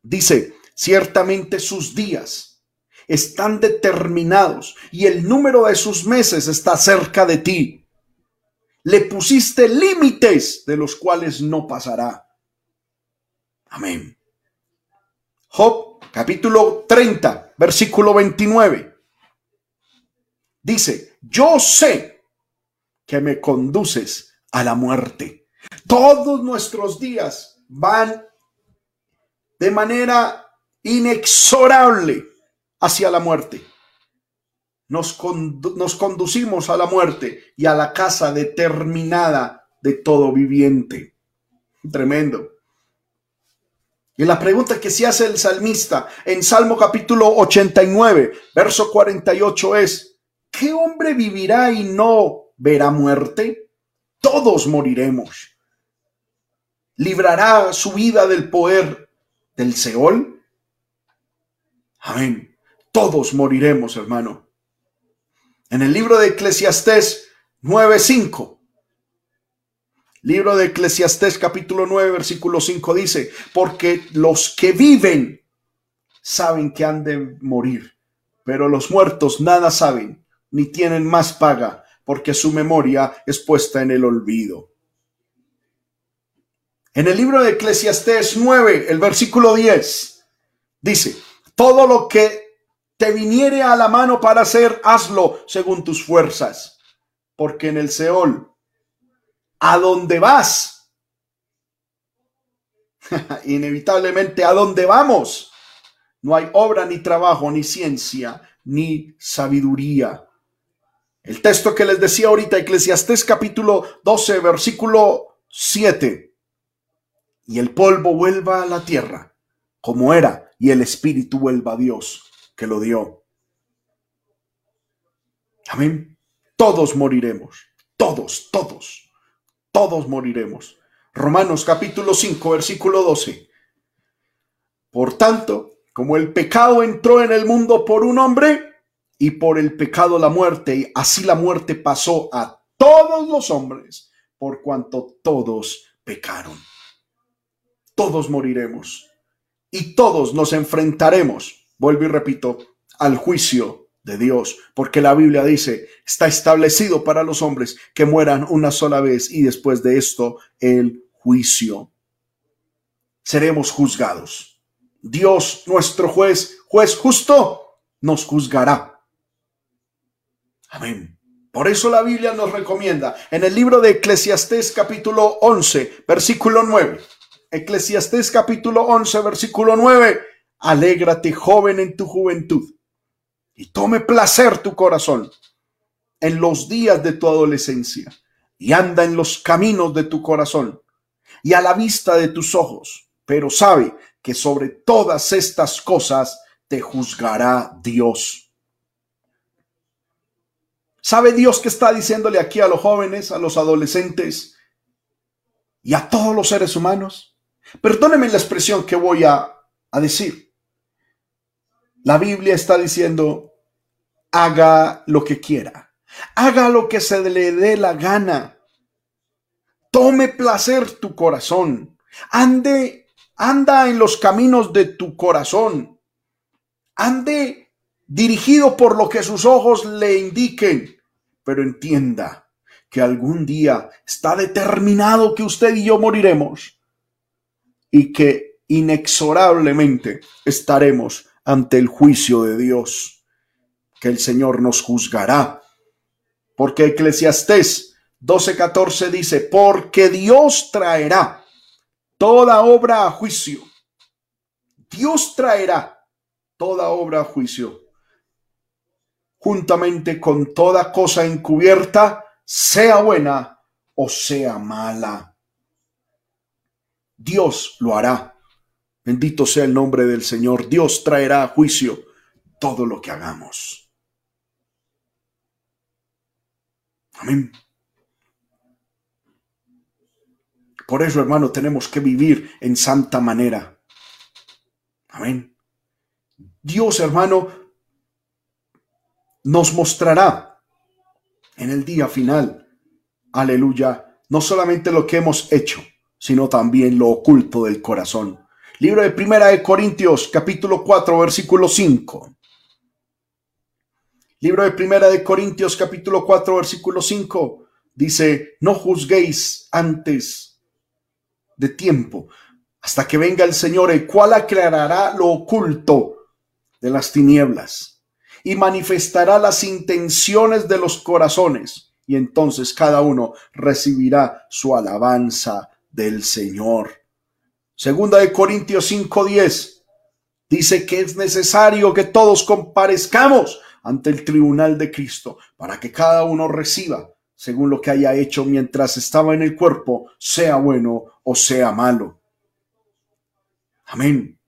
dice, Ciertamente sus días están determinados y el número de sus meses está cerca de ti. Le pusiste límites de los cuales no pasará. Amén. Job capítulo 30, versículo 29. Dice, yo sé que me conduces a la muerte. Todos nuestros días van de manera inexorable hacia la muerte. Nos, conducimos a la muerte y a la casa determinada de todo viviente. Tremendo. Y la pregunta que se hace el salmista en Salmo capítulo 89, verso 48 es, ¿qué hombre vivirá y no verá muerte? Todos moriremos. ¿Librará su vida del poder del Seol? Amén. Todos moriremos, hermano. En el libro de Eclesiastés 9:5 Libro de Eclesiastés capítulo 9 versículo 5 dice, porque los que viven saben que han de morir, pero los muertos nada saben, ni tienen más paga, porque su memoria es puesta en el olvido. En el libro de Eclesiastés 9, el versículo 10, dice, todo lo que te viniere a la mano para hacer, hazlo según tus fuerzas, porque en el Seol a dónde vas. Inevitablemente, ¿a dónde vamos? No hay obra, ni trabajo, ni ciencia, ni sabiduría. El texto que les decía ahorita, Eclesiastés capítulo 12, versículo 7. Y el polvo vuelva a la tierra, como era, y el espíritu vuelva a Dios, que lo dio. Amén. Todos moriremos. Todos, todos todos moriremos. Romanos capítulo 5, versículo 12. Por tanto, como el pecado entró en el mundo por un hombre y por el pecado la muerte, y así la muerte pasó a todos los hombres, por cuanto todos pecaron. Todos moriremos y todos nos enfrentaremos, vuelvo y repito, al juicio de Dios, porque la Biblia dice, está establecido para los hombres que mueran una sola vez y después de esto el juicio. Seremos juzgados. Dios, nuestro juez, juez justo, nos juzgará. Amén. Por eso la Biblia nos recomienda en el libro de Eclesiastés capítulo 11, versículo 9. Eclesiastés capítulo 11, versículo 9. Alégrate joven en tu juventud y tome placer tu corazón en los días de tu adolescencia y anda en los caminos de tu corazón y a la vista de tus ojos, pero sabe que sobre todas estas cosas te juzgará Dios. ¿Sabe Dios que está diciéndole aquí a los jóvenes, a los adolescentes y a todos los seres humanos? Perdóneme la expresión que voy a, a decir. La Biblia está diciendo, haga lo que quiera, haga lo que se le dé la gana, tome placer tu corazón, ande, anda en los caminos de tu corazón, ande dirigido por lo que sus ojos le indiquen, pero entienda que algún día está determinado que usted y yo moriremos y que inexorablemente estaremos ante el juicio de Dios, que el Señor nos juzgará. Porque Eclesiastés 12:14 dice, porque Dios traerá toda obra a juicio. Dios traerá toda obra a juicio, juntamente con toda cosa encubierta, sea buena o sea mala. Dios lo hará. Bendito sea el nombre del Señor. Dios traerá a juicio todo lo que hagamos. Amén. Por eso, hermano, tenemos que vivir en santa manera. Amén. Dios, hermano, nos mostrará en el día final, aleluya, no solamente lo que hemos hecho, sino también lo oculto del corazón Libro de Primera de Corintios, capítulo 4, versículo 5. Libro de Primera de Corintios, capítulo 4, versículo 5. Dice, no juzguéis antes de tiempo, hasta que venga el Señor, el cual aclarará lo oculto de las tinieblas y manifestará las intenciones de los corazones. Y entonces cada uno recibirá su alabanza del Señor. Segunda de Corintios 5:10 dice que es necesario que todos comparezcamos ante el tribunal de Cristo para que cada uno reciba según lo que haya hecho mientras estaba en el cuerpo, sea bueno o sea malo. Amén.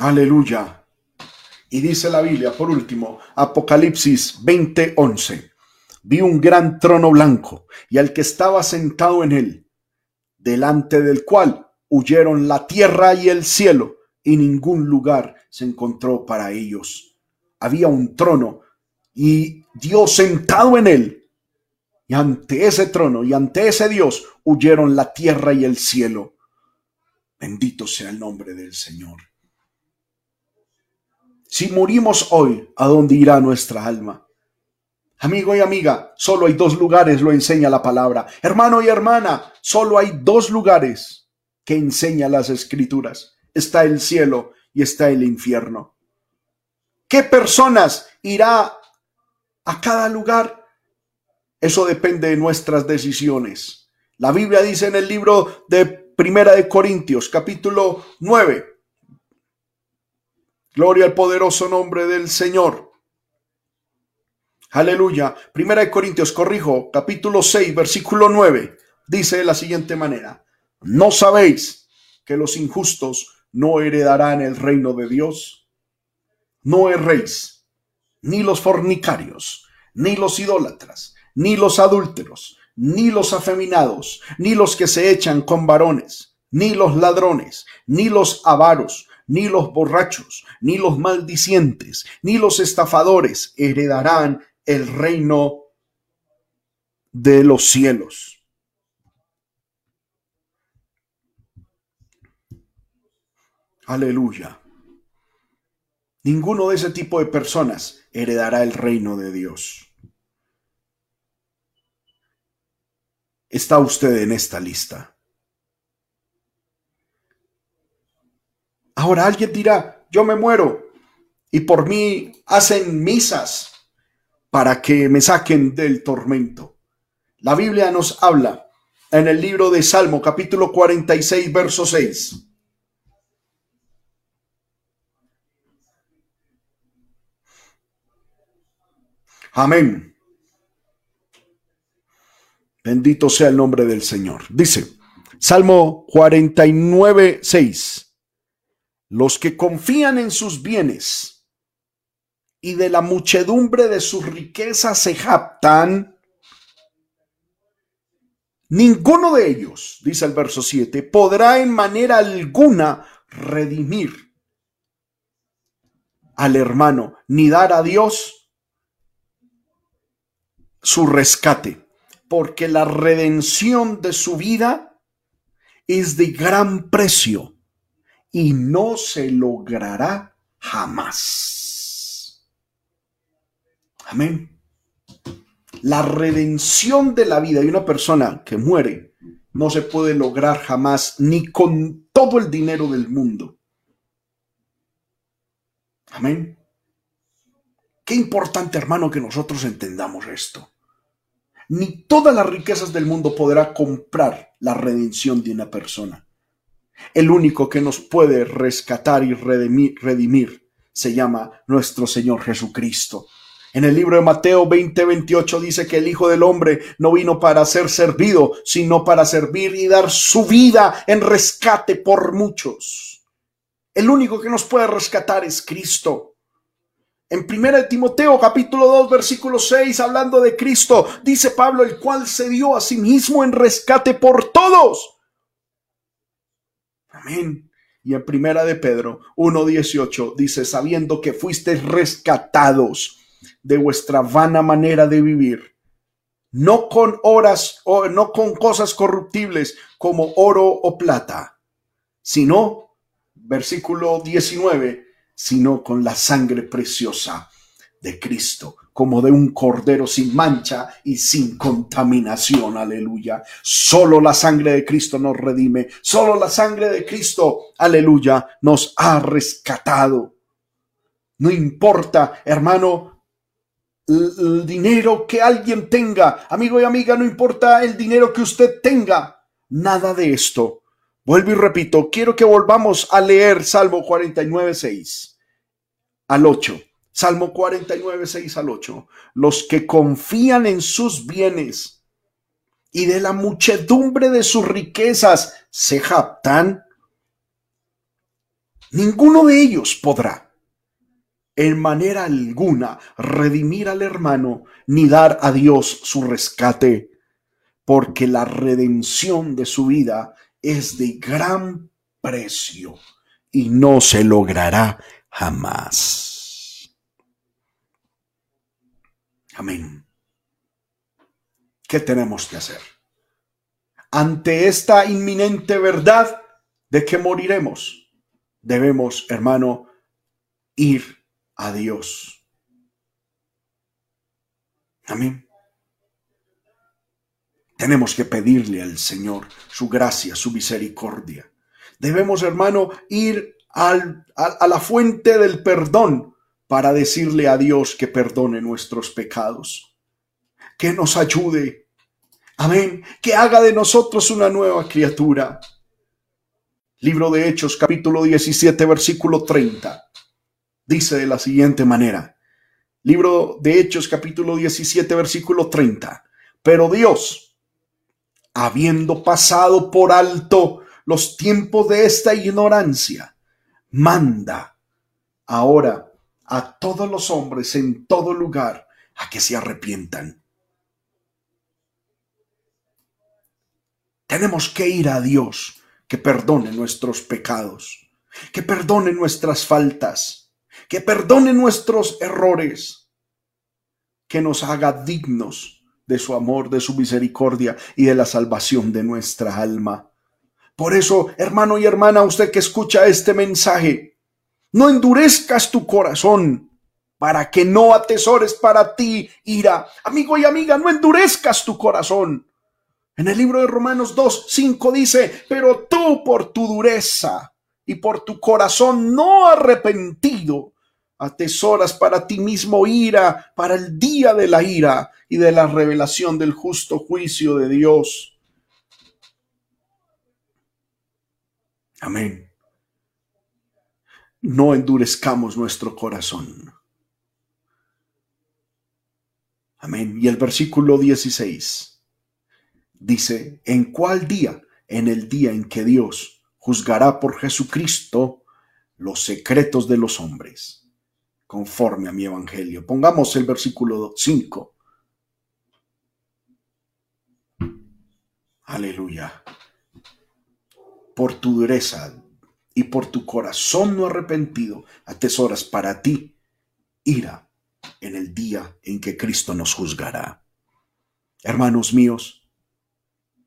Aleluya. Y dice la Biblia, por último, Apocalipsis 20:11. Vi un gran trono blanco y al que estaba sentado en él, delante del cual huyeron la tierra y el cielo, y ningún lugar se encontró para ellos. Había un trono y Dios sentado en él. Y ante ese trono y ante ese Dios huyeron la tierra y el cielo. Bendito sea el nombre del Señor. Si morimos hoy, ¿a dónde irá nuestra alma? Amigo y amiga, solo hay dos lugares, lo enseña la palabra. Hermano y hermana, solo hay dos lugares que enseña las escrituras. Está el cielo y está el infierno. ¿Qué personas irá a cada lugar? Eso depende de nuestras decisiones. La Biblia dice en el libro de Primera de Corintios, capítulo 9. Gloria al poderoso nombre del Señor. Aleluya. Primera de Corintios, corrijo, capítulo 6, versículo 9. Dice de la siguiente manera: ¿No sabéis que los injustos no heredarán el reino de Dios? No erréis, ni los fornicarios, ni los idólatras, ni los adúlteros, ni los afeminados, ni los que se echan con varones, ni los ladrones, ni los avaros, ni los borrachos, ni los maldicientes, ni los estafadores heredarán el reino de los cielos. Aleluya. Ninguno de ese tipo de personas heredará el reino de Dios. Está usted en esta lista. Ahora alguien dirá, yo me muero y por mí hacen misas para que me saquen del tormento. La Biblia nos habla en el libro de Salmo capítulo 46 verso 6 Amén. Bendito sea el nombre del Señor. Dice, Salmo 49, 6. Los que confían en sus bienes y de la muchedumbre de sus riquezas se japtan, ninguno de ellos, dice el verso 7, podrá en manera alguna redimir al hermano, ni dar a Dios su rescate, porque la redención de su vida es de gran precio y no se logrará jamás. Amén. La redención de la vida de una persona que muere no se puede lograr jamás ni con todo el dinero del mundo. Amén. Qué importante, hermano, que nosotros entendamos esto. Ni todas las riquezas del mundo podrá comprar la redención de una persona. El único que nos puede rescatar y redimir, se llama nuestro Señor Jesucristo. En el libro de Mateo 20:28 dice que el Hijo del Hombre no vino para ser servido, sino para servir y dar su vida en rescate por muchos. El único que nos puede rescatar es Cristo. En 1 Timoteo capítulo 2 versículo 6, hablando de Cristo, dice Pablo, el cual se dio a sí mismo en rescate por todos. Y en primera de Pedro 1.18 dice, sabiendo que fuisteis rescatados de vuestra vana manera de vivir, no con horas o no con cosas corruptibles como oro o plata, sino, versículo 19, sino con la sangre preciosa de Cristo, como de un cordero sin mancha y sin contaminación. Aleluya. Solo la sangre de Cristo nos redime. Solo la sangre de Cristo, aleluya, nos ha rescatado. No importa, hermano, el dinero que alguien tenga, amigo y amiga, no importa el dinero que usted tenga, nada de esto. Vuelvo y repito, quiero que volvamos a leer Salmo 49, 6 al 8. Salmo 49, 6 al 8. Los que confían en sus bienes y de la muchedumbre de sus riquezas se japtan, ninguno de ellos podrá en manera alguna redimir al hermano ni dar a Dios su rescate, porque la redención de su vida es de gran precio y no se logrará jamás. Amén. ¿Qué tenemos que hacer? Ante esta inminente verdad de que moriremos, debemos, hermano, ir a Dios. Amén. Tenemos que pedirle al Señor su gracia, su misericordia. Debemos, hermano, ir al, a, la fuente del perdón para decirle a Dios que perdone nuestros pecados, que nos ayude. Amén. Que haga de nosotros una nueva criatura. Libro de Hechos, capítulo 17, versículo 30 dice de la siguiente manera. Libro de Hechos capítulo 17 versículo 30. Pero Dios, habiendo pasado por alto los tiempos de esta ignorancia, manda ahora a todos los hombres en todo lugar a que se arrepientan. Tenemos que ir a Dios que perdone nuestros pecados, que perdone nuestras faltas que perdone nuestros errores, que nos haga dignos de su amor, de su misericordia y de la salvación de nuestra alma. Por eso, hermano y hermana, usted que escucha este mensaje, no endurezcas tu corazón para que no atesores para ti ira. Amigo y amiga, no endurezcas tu corazón. En el libro de Romanos 2, 5 dice, pero tú por tu dureza y por tu corazón no arrepentido, atesoras para ti mismo ira para el día de la ira y de la revelación del justo juicio de Dios. Amén. No endurezcamos nuestro corazón. Amén. Y el versículo 16 dice, ¿en cuál día? En el día en que Dios juzgará por Jesucristo los secretos de los hombres conforme a mi evangelio. Pongamos el versículo 5. Aleluya. Por tu dureza y por tu corazón no arrepentido, atesoras para ti ira en el día en que Cristo nos juzgará. Hermanos míos,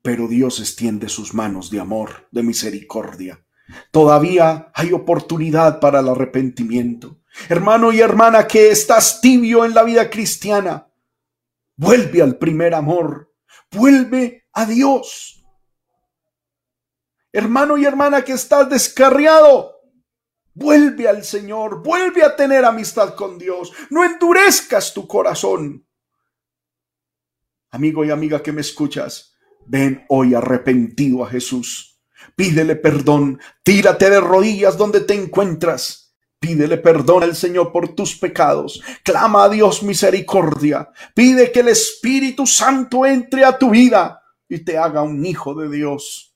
pero Dios extiende sus manos de amor, de misericordia. Todavía hay oportunidad para el arrepentimiento. Hermano y hermana que estás tibio en la vida cristiana, vuelve al primer amor, vuelve a Dios. Hermano y hermana que estás descarriado, vuelve al Señor, vuelve a tener amistad con Dios, no endurezcas tu corazón. Amigo y amiga que me escuchas, ven hoy arrepentido a Jesús. Pídele perdón, tírate de rodillas donde te encuentras Pídele perdón al Señor por tus pecados. Clama a Dios misericordia. Pide que el Espíritu Santo entre a tu vida y te haga un hijo de Dios.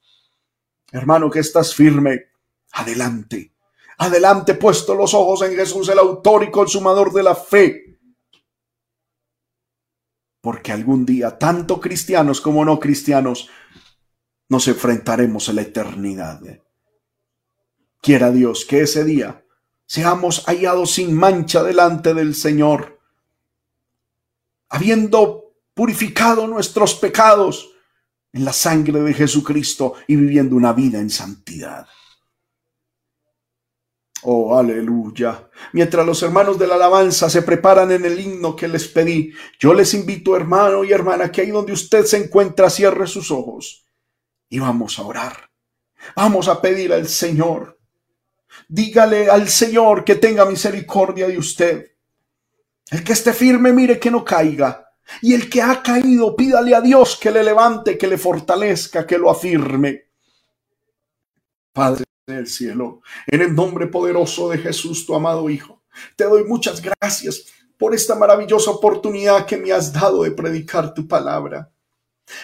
Hermano, que estás firme. Adelante. Adelante, puesto los ojos en Jesús, el autor y consumador de la fe. Porque algún día, tanto cristianos como no cristianos, nos enfrentaremos a la eternidad. Quiera Dios que ese día seamos hallados sin mancha delante del Señor, habiendo purificado nuestros pecados en la sangre de Jesucristo y viviendo una vida en santidad. Oh, aleluya. Mientras los hermanos de la alabanza se preparan en el himno que les pedí, yo les invito, hermano y hermana, que ahí donde usted se encuentra, cierre sus ojos y vamos a orar. Vamos a pedir al Señor. Dígale al Señor que tenga misericordia de usted. El que esté firme, mire que no caiga. Y el que ha caído, pídale a Dios que le levante, que le fortalezca, que lo afirme. Padre del cielo, en el nombre poderoso de Jesús, tu amado Hijo, te doy muchas gracias por esta maravillosa oportunidad que me has dado de predicar tu palabra.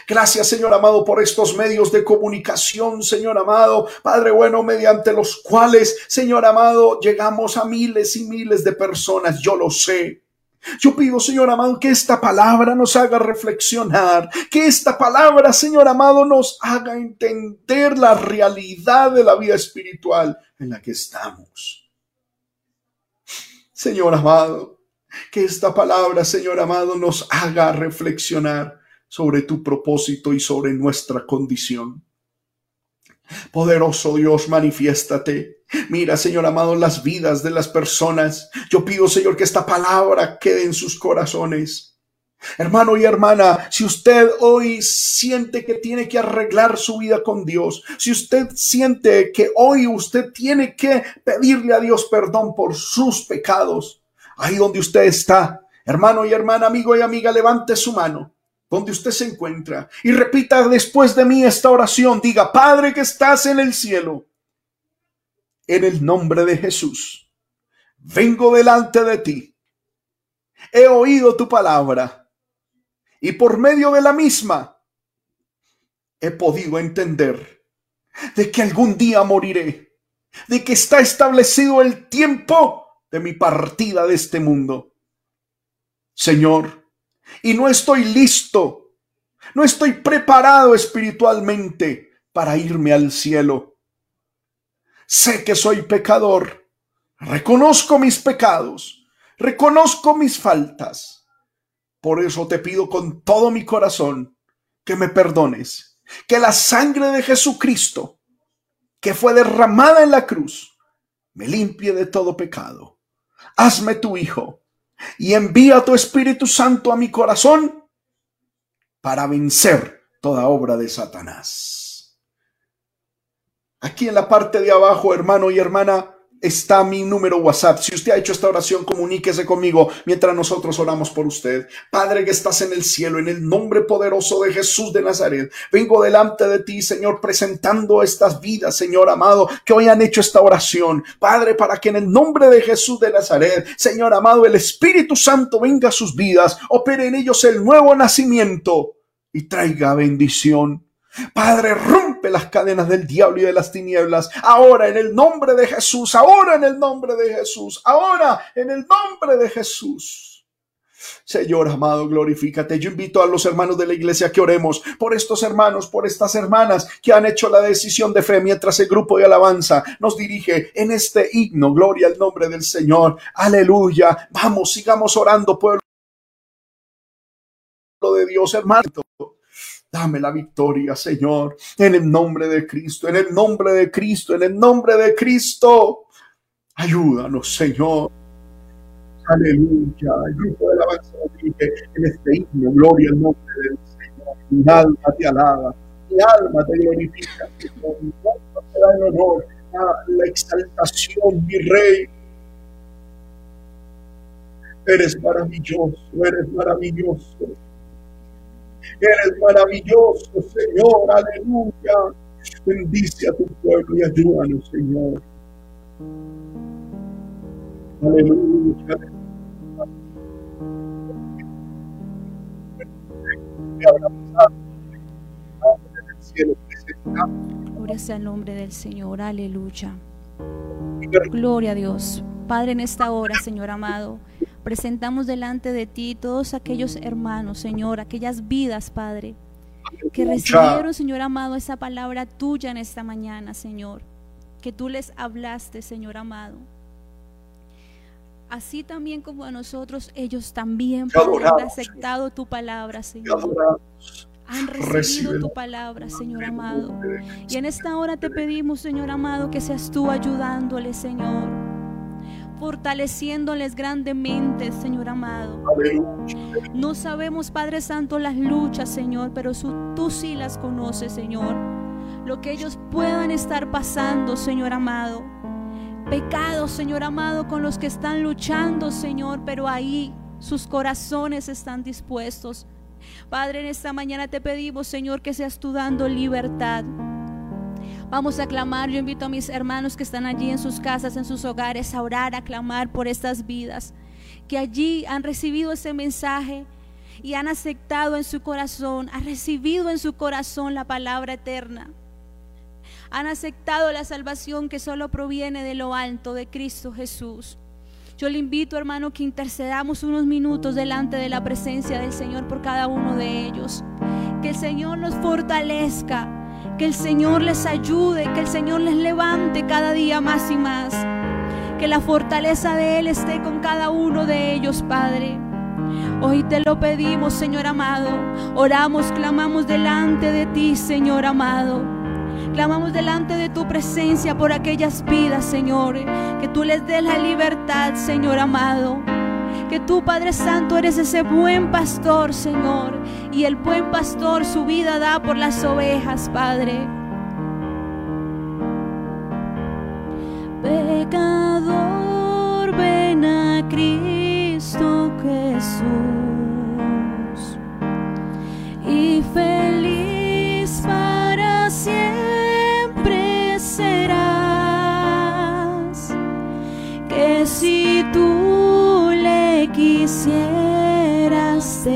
Gracias, Señor amado, por estos medios de comunicación, Señor amado, Padre bueno, mediante los cuales, Señor amado, llegamos a miles y miles de personas, yo lo sé. Yo pido, Señor amado, que esta palabra nos haga reflexionar, que esta palabra, Señor amado, nos haga entender la realidad de la vida espiritual en la que estamos. Señor amado, que esta palabra, Señor amado, nos haga reflexionar sobre tu propósito y sobre nuestra condición. Poderoso Dios, manifiéstate. Mira, Señor amado, las vidas de las personas. Yo pido, Señor, que esta palabra quede en sus corazones. Hermano y hermana, si usted hoy siente que tiene que arreglar su vida con Dios, si usted siente que hoy usted tiene que pedirle a Dios perdón por sus pecados, ahí donde usted está, hermano y hermana, amigo y amiga, levante su mano donde usted se encuentra y repita después de mí esta oración. Diga, Padre que estás en el cielo, en el nombre de Jesús, vengo delante de ti. He oído tu palabra y por medio de la misma he podido entender de que algún día moriré, de que está establecido el tiempo de mi partida de este mundo. Señor, y no estoy listo, no estoy preparado espiritualmente para irme al cielo. Sé que soy pecador, reconozco mis pecados, reconozco mis faltas. Por eso te pido con todo mi corazón que me perdones, que la sangre de Jesucristo, que fue derramada en la cruz, me limpie de todo pecado. Hazme tu hijo y envía tu Espíritu Santo a mi corazón para vencer toda obra de Satanás. Aquí en la parte de abajo, hermano y hermana, está mi número WhatsApp. Si usted ha hecho esta oración, comuníquese conmigo mientras nosotros oramos por usted. Padre que estás en el cielo, en el nombre poderoso de Jesús de Nazaret, vengo delante de ti, Señor, presentando estas vidas, Señor amado, que hoy han hecho esta oración. Padre, para que en el nombre de Jesús de Nazaret, Señor amado, el Espíritu Santo venga a sus vidas, opere en ellos el nuevo nacimiento y traiga bendición. Padre, rompe las cadenas del diablo y de las tinieblas. Ahora en el nombre de Jesús, ahora en el nombre de Jesús, ahora en el nombre de Jesús. Señor amado, glorifícate. Yo invito a los hermanos de la iglesia que oremos por estos hermanos, por estas hermanas que han hecho la decisión de fe mientras el grupo de alabanza nos dirige en este himno. Gloria al nombre del Señor. Aleluya. Vamos, sigamos orando, pueblo de Dios, hermano. Dame la victoria, Señor, en el nombre de Cristo, en el nombre de Cristo, en el nombre de Cristo. Ayúdanos, Señor. Aleluya. El grupo de en este himno, gloria al nombre del Señor. Mi alma te alaba, mi alma te glorifica. Mi alma te da el honor, la exaltación, mi Rey. Eres maravilloso, eres maravilloso. Eres maravilloso, Señor. Aleluya. Bendice a tu pueblo y ayúdanos, Señor. Aleluya. Gloria sea el nombre del Señor, aleluya. Gloria a Dios. Padre, en esta hora, Señor amado, presentamos delante de ti todos aquellos hermanos, Señor, aquellas vidas, Padre, que recibieron, Señor amado, esa palabra tuya en esta mañana, Señor, que tú les hablaste, Señor amado. Así también como a nosotros, ellos también han aceptado tu palabra, Señor. Han recibido tu palabra, Señor amado. Y en esta hora te pedimos, Señor amado, que seas tú ayudándoles, Señor. Fortaleciéndoles grandemente, Señor amado. No sabemos, Padre Santo, las luchas, Señor, pero tú sí las conoces, Señor. Lo que ellos puedan estar pasando, Señor amado. Pecados, Señor amado, con los que están luchando, Señor, pero ahí sus corazones están dispuestos Padre, en esta mañana te pedimos, Señor, que seas tú dando libertad. Vamos a clamar. Yo invito a mis hermanos que están allí en sus casas, en sus hogares, a orar, a clamar por estas vidas. Que allí han recibido ese mensaje y han aceptado en su corazón, han recibido en su corazón la palabra eterna. Han aceptado la salvación que solo proviene de lo alto de Cristo Jesús. Yo le invito, hermano, que intercedamos unos minutos delante de la presencia del Señor por cada uno de ellos. Que el Señor nos fortalezca, que el Señor les ayude, que el Señor les levante cada día más y más. Que la fortaleza de Él esté con cada uno de ellos, Padre. Hoy te lo pedimos, Señor amado. Oramos, clamamos delante de ti, Señor amado. Clamamos delante de tu presencia por aquellas vidas, Señor. Que tú les des la libertad, Señor amado. Que tú, Padre Santo, eres ese buen pastor, Señor. Y el buen pastor su vida da por las ovejas, Padre. Pecador, ven a Cristo Jesús. Y feliz para siempre le quisieras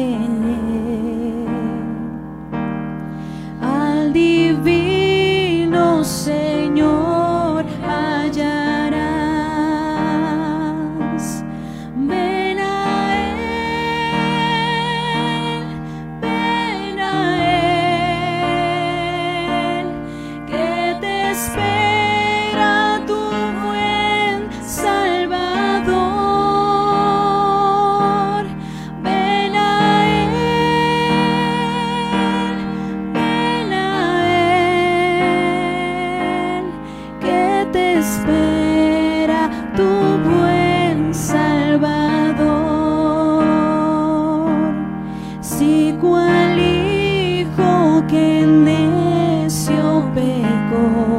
cual hijo que necio pecó.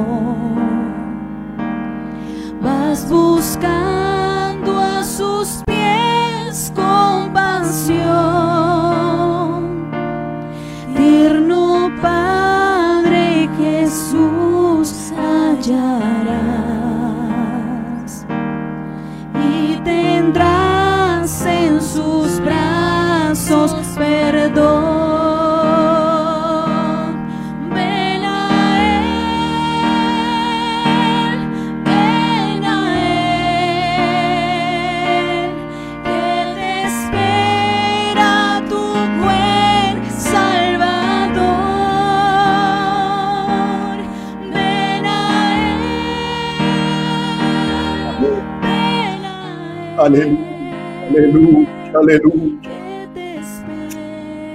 Aleluya.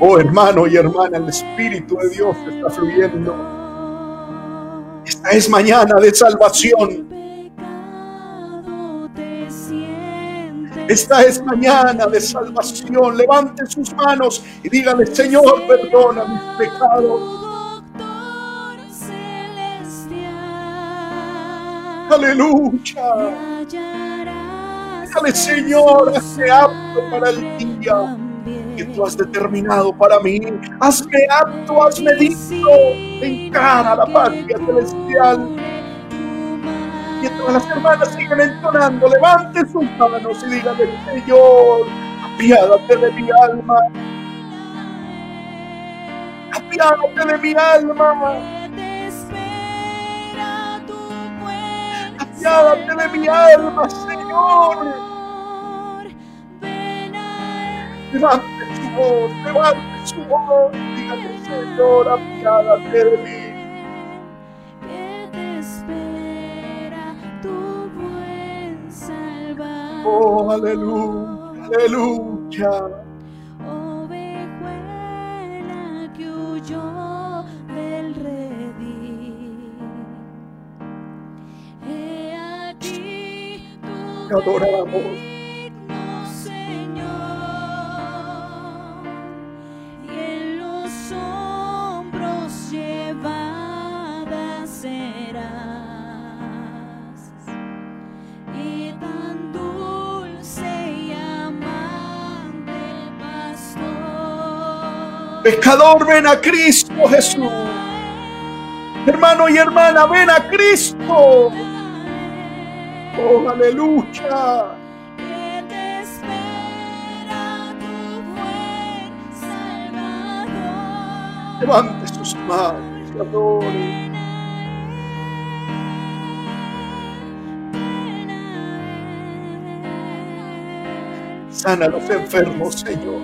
Oh hermano y hermana, el Espíritu de Dios está fluyendo. Esta es mañana de salvación. Esta es mañana de salvación. Levante sus manos y dígale, Señor, perdona mis pecados. Aleluya. Señor, hazme apto para el día que tú has determinado para mí. Hazme apto, hazme digno en cara a la patria celestial. Todas las hermanas siguen entonando, levante sus manos y dígale, Señor, apiádate de mi alma. Apiádate de mi alma. Apiádate de mi alma, Señor. Levante su voz, levante su voz. Dígale, Señor, apiádate de mí. Oh, aleluya, aleluya. Amante pastor. Pecador, ven a Cristo Jesús. Hermano y hermana, ven a Cristo. Oh, aleluya. Que te espera tu buen Salvador. Levante sus manos y adore. Sana a los enfermos, Señor.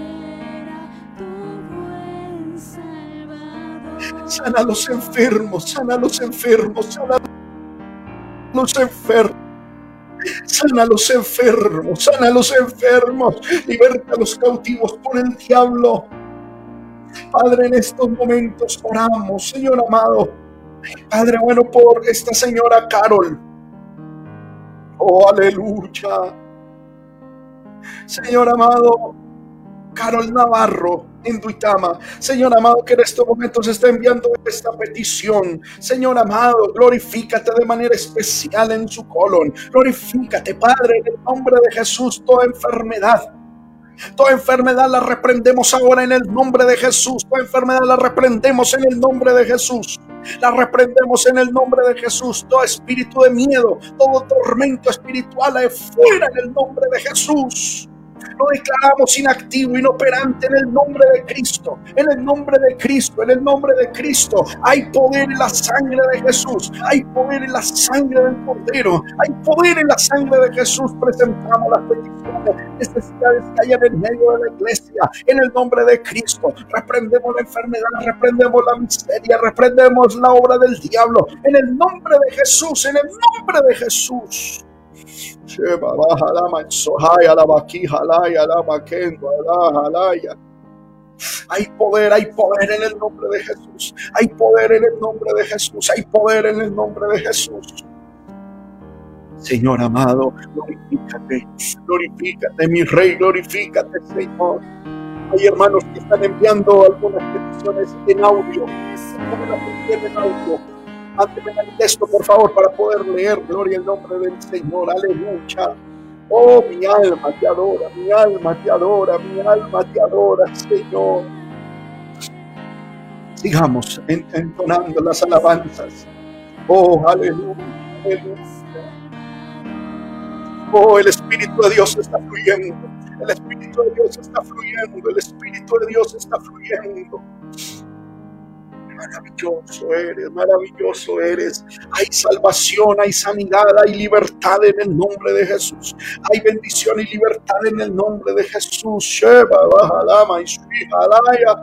Sana a los enfermos, sana a los enfermos, sana a los enfermos. Sana a los enfermos, sana a los enfermos, liberta a los cautivos por el diablo. Padre, en estos momentos oramos, Señor amado. Padre bueno, por esta señora Carol. Oh, aleluya. Señor amado, Carol Navarro Duitama. Señor amado, que en estos momentos está enviando esta petición. Señor amado, glorifícate de manera especial en su colon. Glorifícate, Padre, en el nombre de Jesús, toda enfermedad. Toda enfermedad la reprendemos ahora en el nombre de Jesús. Toda enfermedad la reprendemos en el nombre de Jesús. La reprendemos en el nombre de Jesús. Todo espíritu de miedo, todo tormento espiritual, fuera en el nombre de Jesús. Lo declaramos inactivo, inoperante en el nombre de Cristo. En el nombre de Cristo, en el nombre de Cristo. Hay poder en la sangre de Jesús. Hay poder en la sangre del Cordero. Hay poder en la sangre de Jesús. Presentamos las peticiones, necesidades que hayan en medio de la iglesia. En el nombre de Cristo. Reprendemos la enfermedad, reprendemos la miseria, reprendemos la obra del diablo. En el nombre de Jesús, en el nombre de Jesús. Hay poder, hay poder en el nombre de Jesús. Hay poder en el nombre de Jesús. Hay poder en el nombre de Jesús. Señor amado, glorifícate, glorifícate, mi rey, glorifícate, Señor. Hay hermanos que están enviando algunas peticiones en audio. ¿Cómo las en audio? Mándeme el texto, por favor, para poder leer. Gloria al nombre del Señor. Aleluya. Oh, mi alma te adora, mi alma te adora, mi alma te adora, Señor. Sigamos en- entonando las alabanzas. Oh, aleluya, aleluya. Oh, el Espíritu de Dios está fluyendo. El Espíritu de Dios está fluyendo. El Espíritu de Dios está fluyendo. Maravilloso eres, maravilloso eres. Hay salvación, hay sanidad, hay libertad en el nombre de Jesús. Hay bendición y libertad en el nombre de Jesús. Sheba, Bajalama, y Alaya.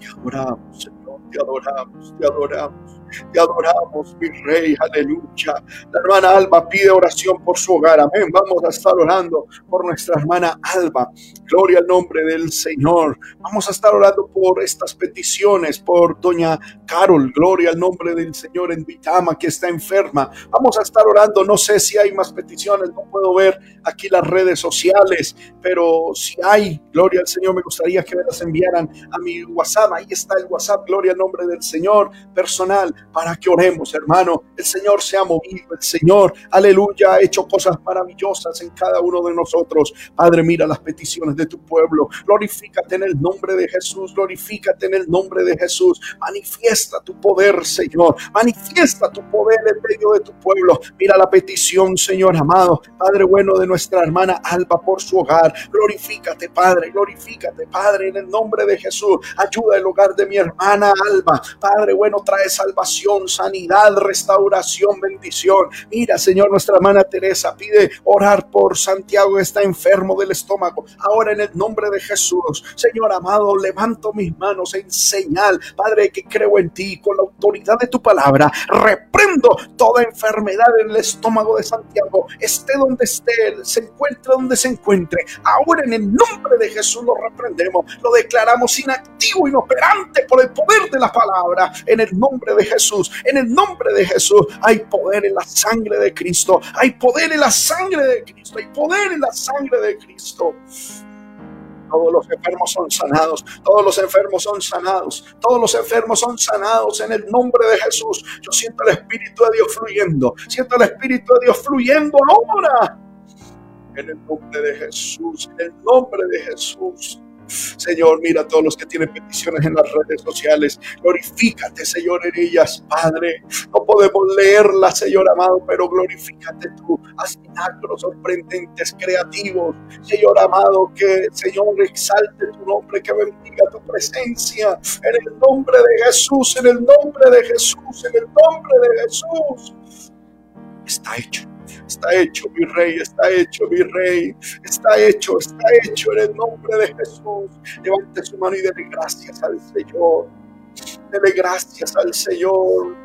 Te adoramos, Señor, te adoramos, te adoramos. Te adoramos, mi rey, aleluya. La hermana Alba pide oración por su hogar, amén. Vamos a estar orando por nuestra hermana Alba. Gloria al nombre del Señor. Vamos a estar orando por estas peticiones, por doña Carol, gloria al nombre del Señor en Vitama, que está enferma. Vamos a estar orando, no sé si hay más peticiones, no puedo ver aquí las redes sociales, pero si hay, gloria al Señor, me gustaría que me las enviaran a mi WhatsApp. Ahí está el WhatsApp, gloria al nombre del Señor, personal, para que oremos, hermano. El Señor se ha movido, el Señor, aleluya, ha hecho cosas maravillosas en cada uno de nosotros. Padre, mira las peticiones de tu pueblo. Glorifícate en el nombre de Jesús, glorifícate en el nombre de Jesús. Manifiesta tu poder, Señor. Manifiesta tu poder en medio de tu pueblo. Mira la petición, Señor amado. Padre bueno de nuestra hermana Alba por su hogar. Glorifícate, Padre, glorifícate, Padre, en el nombre de Jesús. Ayuda el hogar de mi hermana Alba. Padre bueno, trae salvación sanidad, restauración, bendición. Mira, Señor, nuestra hermana Teresa pide orar por Santiago, está enfermo del estómago. Ahora en el nombre de Jesús, Señor amado, levanto mis manos en señal, Padre, que creo en ti con la autoridad de tu palabra. Reprendo toda enfermedad en el estómago de Santiago, esté donde esté, se encuentre donde se encuentre. Ahora en el nombre de Jesús lo reprendemos, lo declaramos inactivo, inoperante por el poder de la palabra. En el nombre de Jesús, en el nombre de Jesús, hay poder en la sangre de Cristo, hay poder en la sangre de Cristo, hay poder en la sangre de Cristo. Todos los enfermos son sanados, todos los enfermos son sanados, todos los enfermos son sanados en el nombre de Jesús. Yo siento el Espíritu de Dios fluyendo, siento el Espíritu de Dios fluyendo ahora. En el nombre de Jesús, en el nombre de Jesús. Señor, mira a todos los que tienen peticiones en las redes sociales. Glorifícate, Señor, en ellas, Padre. No podemos leerlas, Señor amado, pero glorifícate tú. Haz milagros sorprendentes, creativos. Señor amado, que, Señor, exalte tu nombre, que bendiga tu presencia. En el nombre de Jesús, en el nombre de Jesús, en el nombre de Jesús. Está hecho. Está hecho, mi rey, está hecho, mi rey. Está hecho, está hecho en el nombre de Jesús. Levante su mano y dele gracias al Señor. Dele gracias al Señor.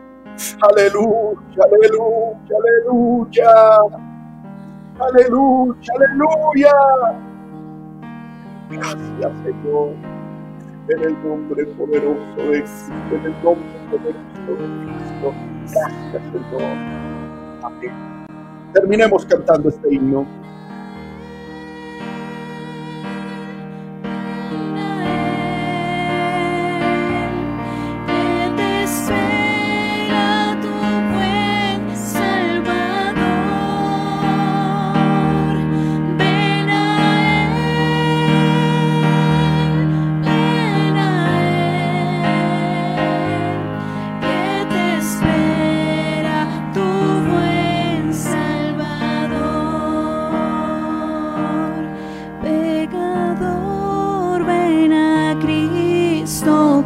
Aleluya, aleluya, aleluya. Aleluya, aleluya. Gracias, Señor. En el nombre poderoso de Cristo, en el nombre poderoso de Cristo. Gracias, Señor. Amén. Terminemos cantando este himno.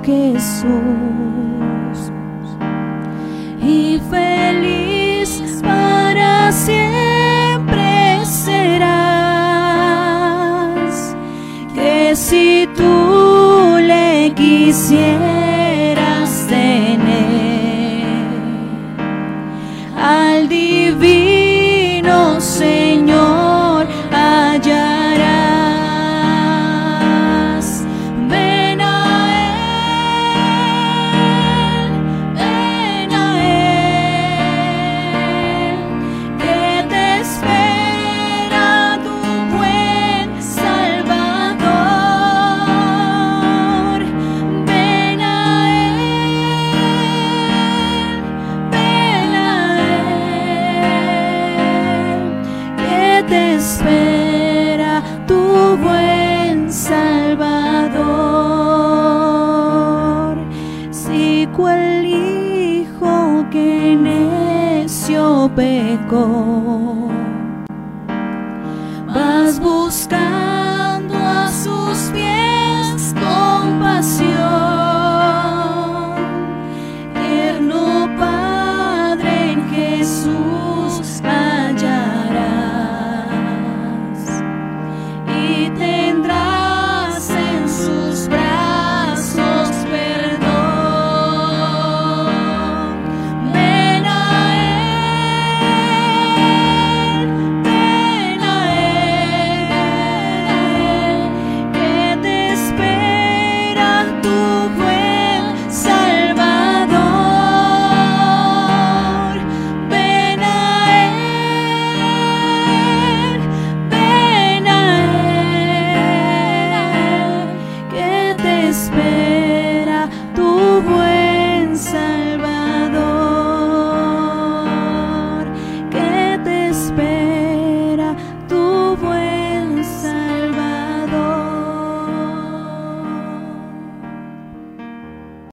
Vas buscando a sus pies compasión.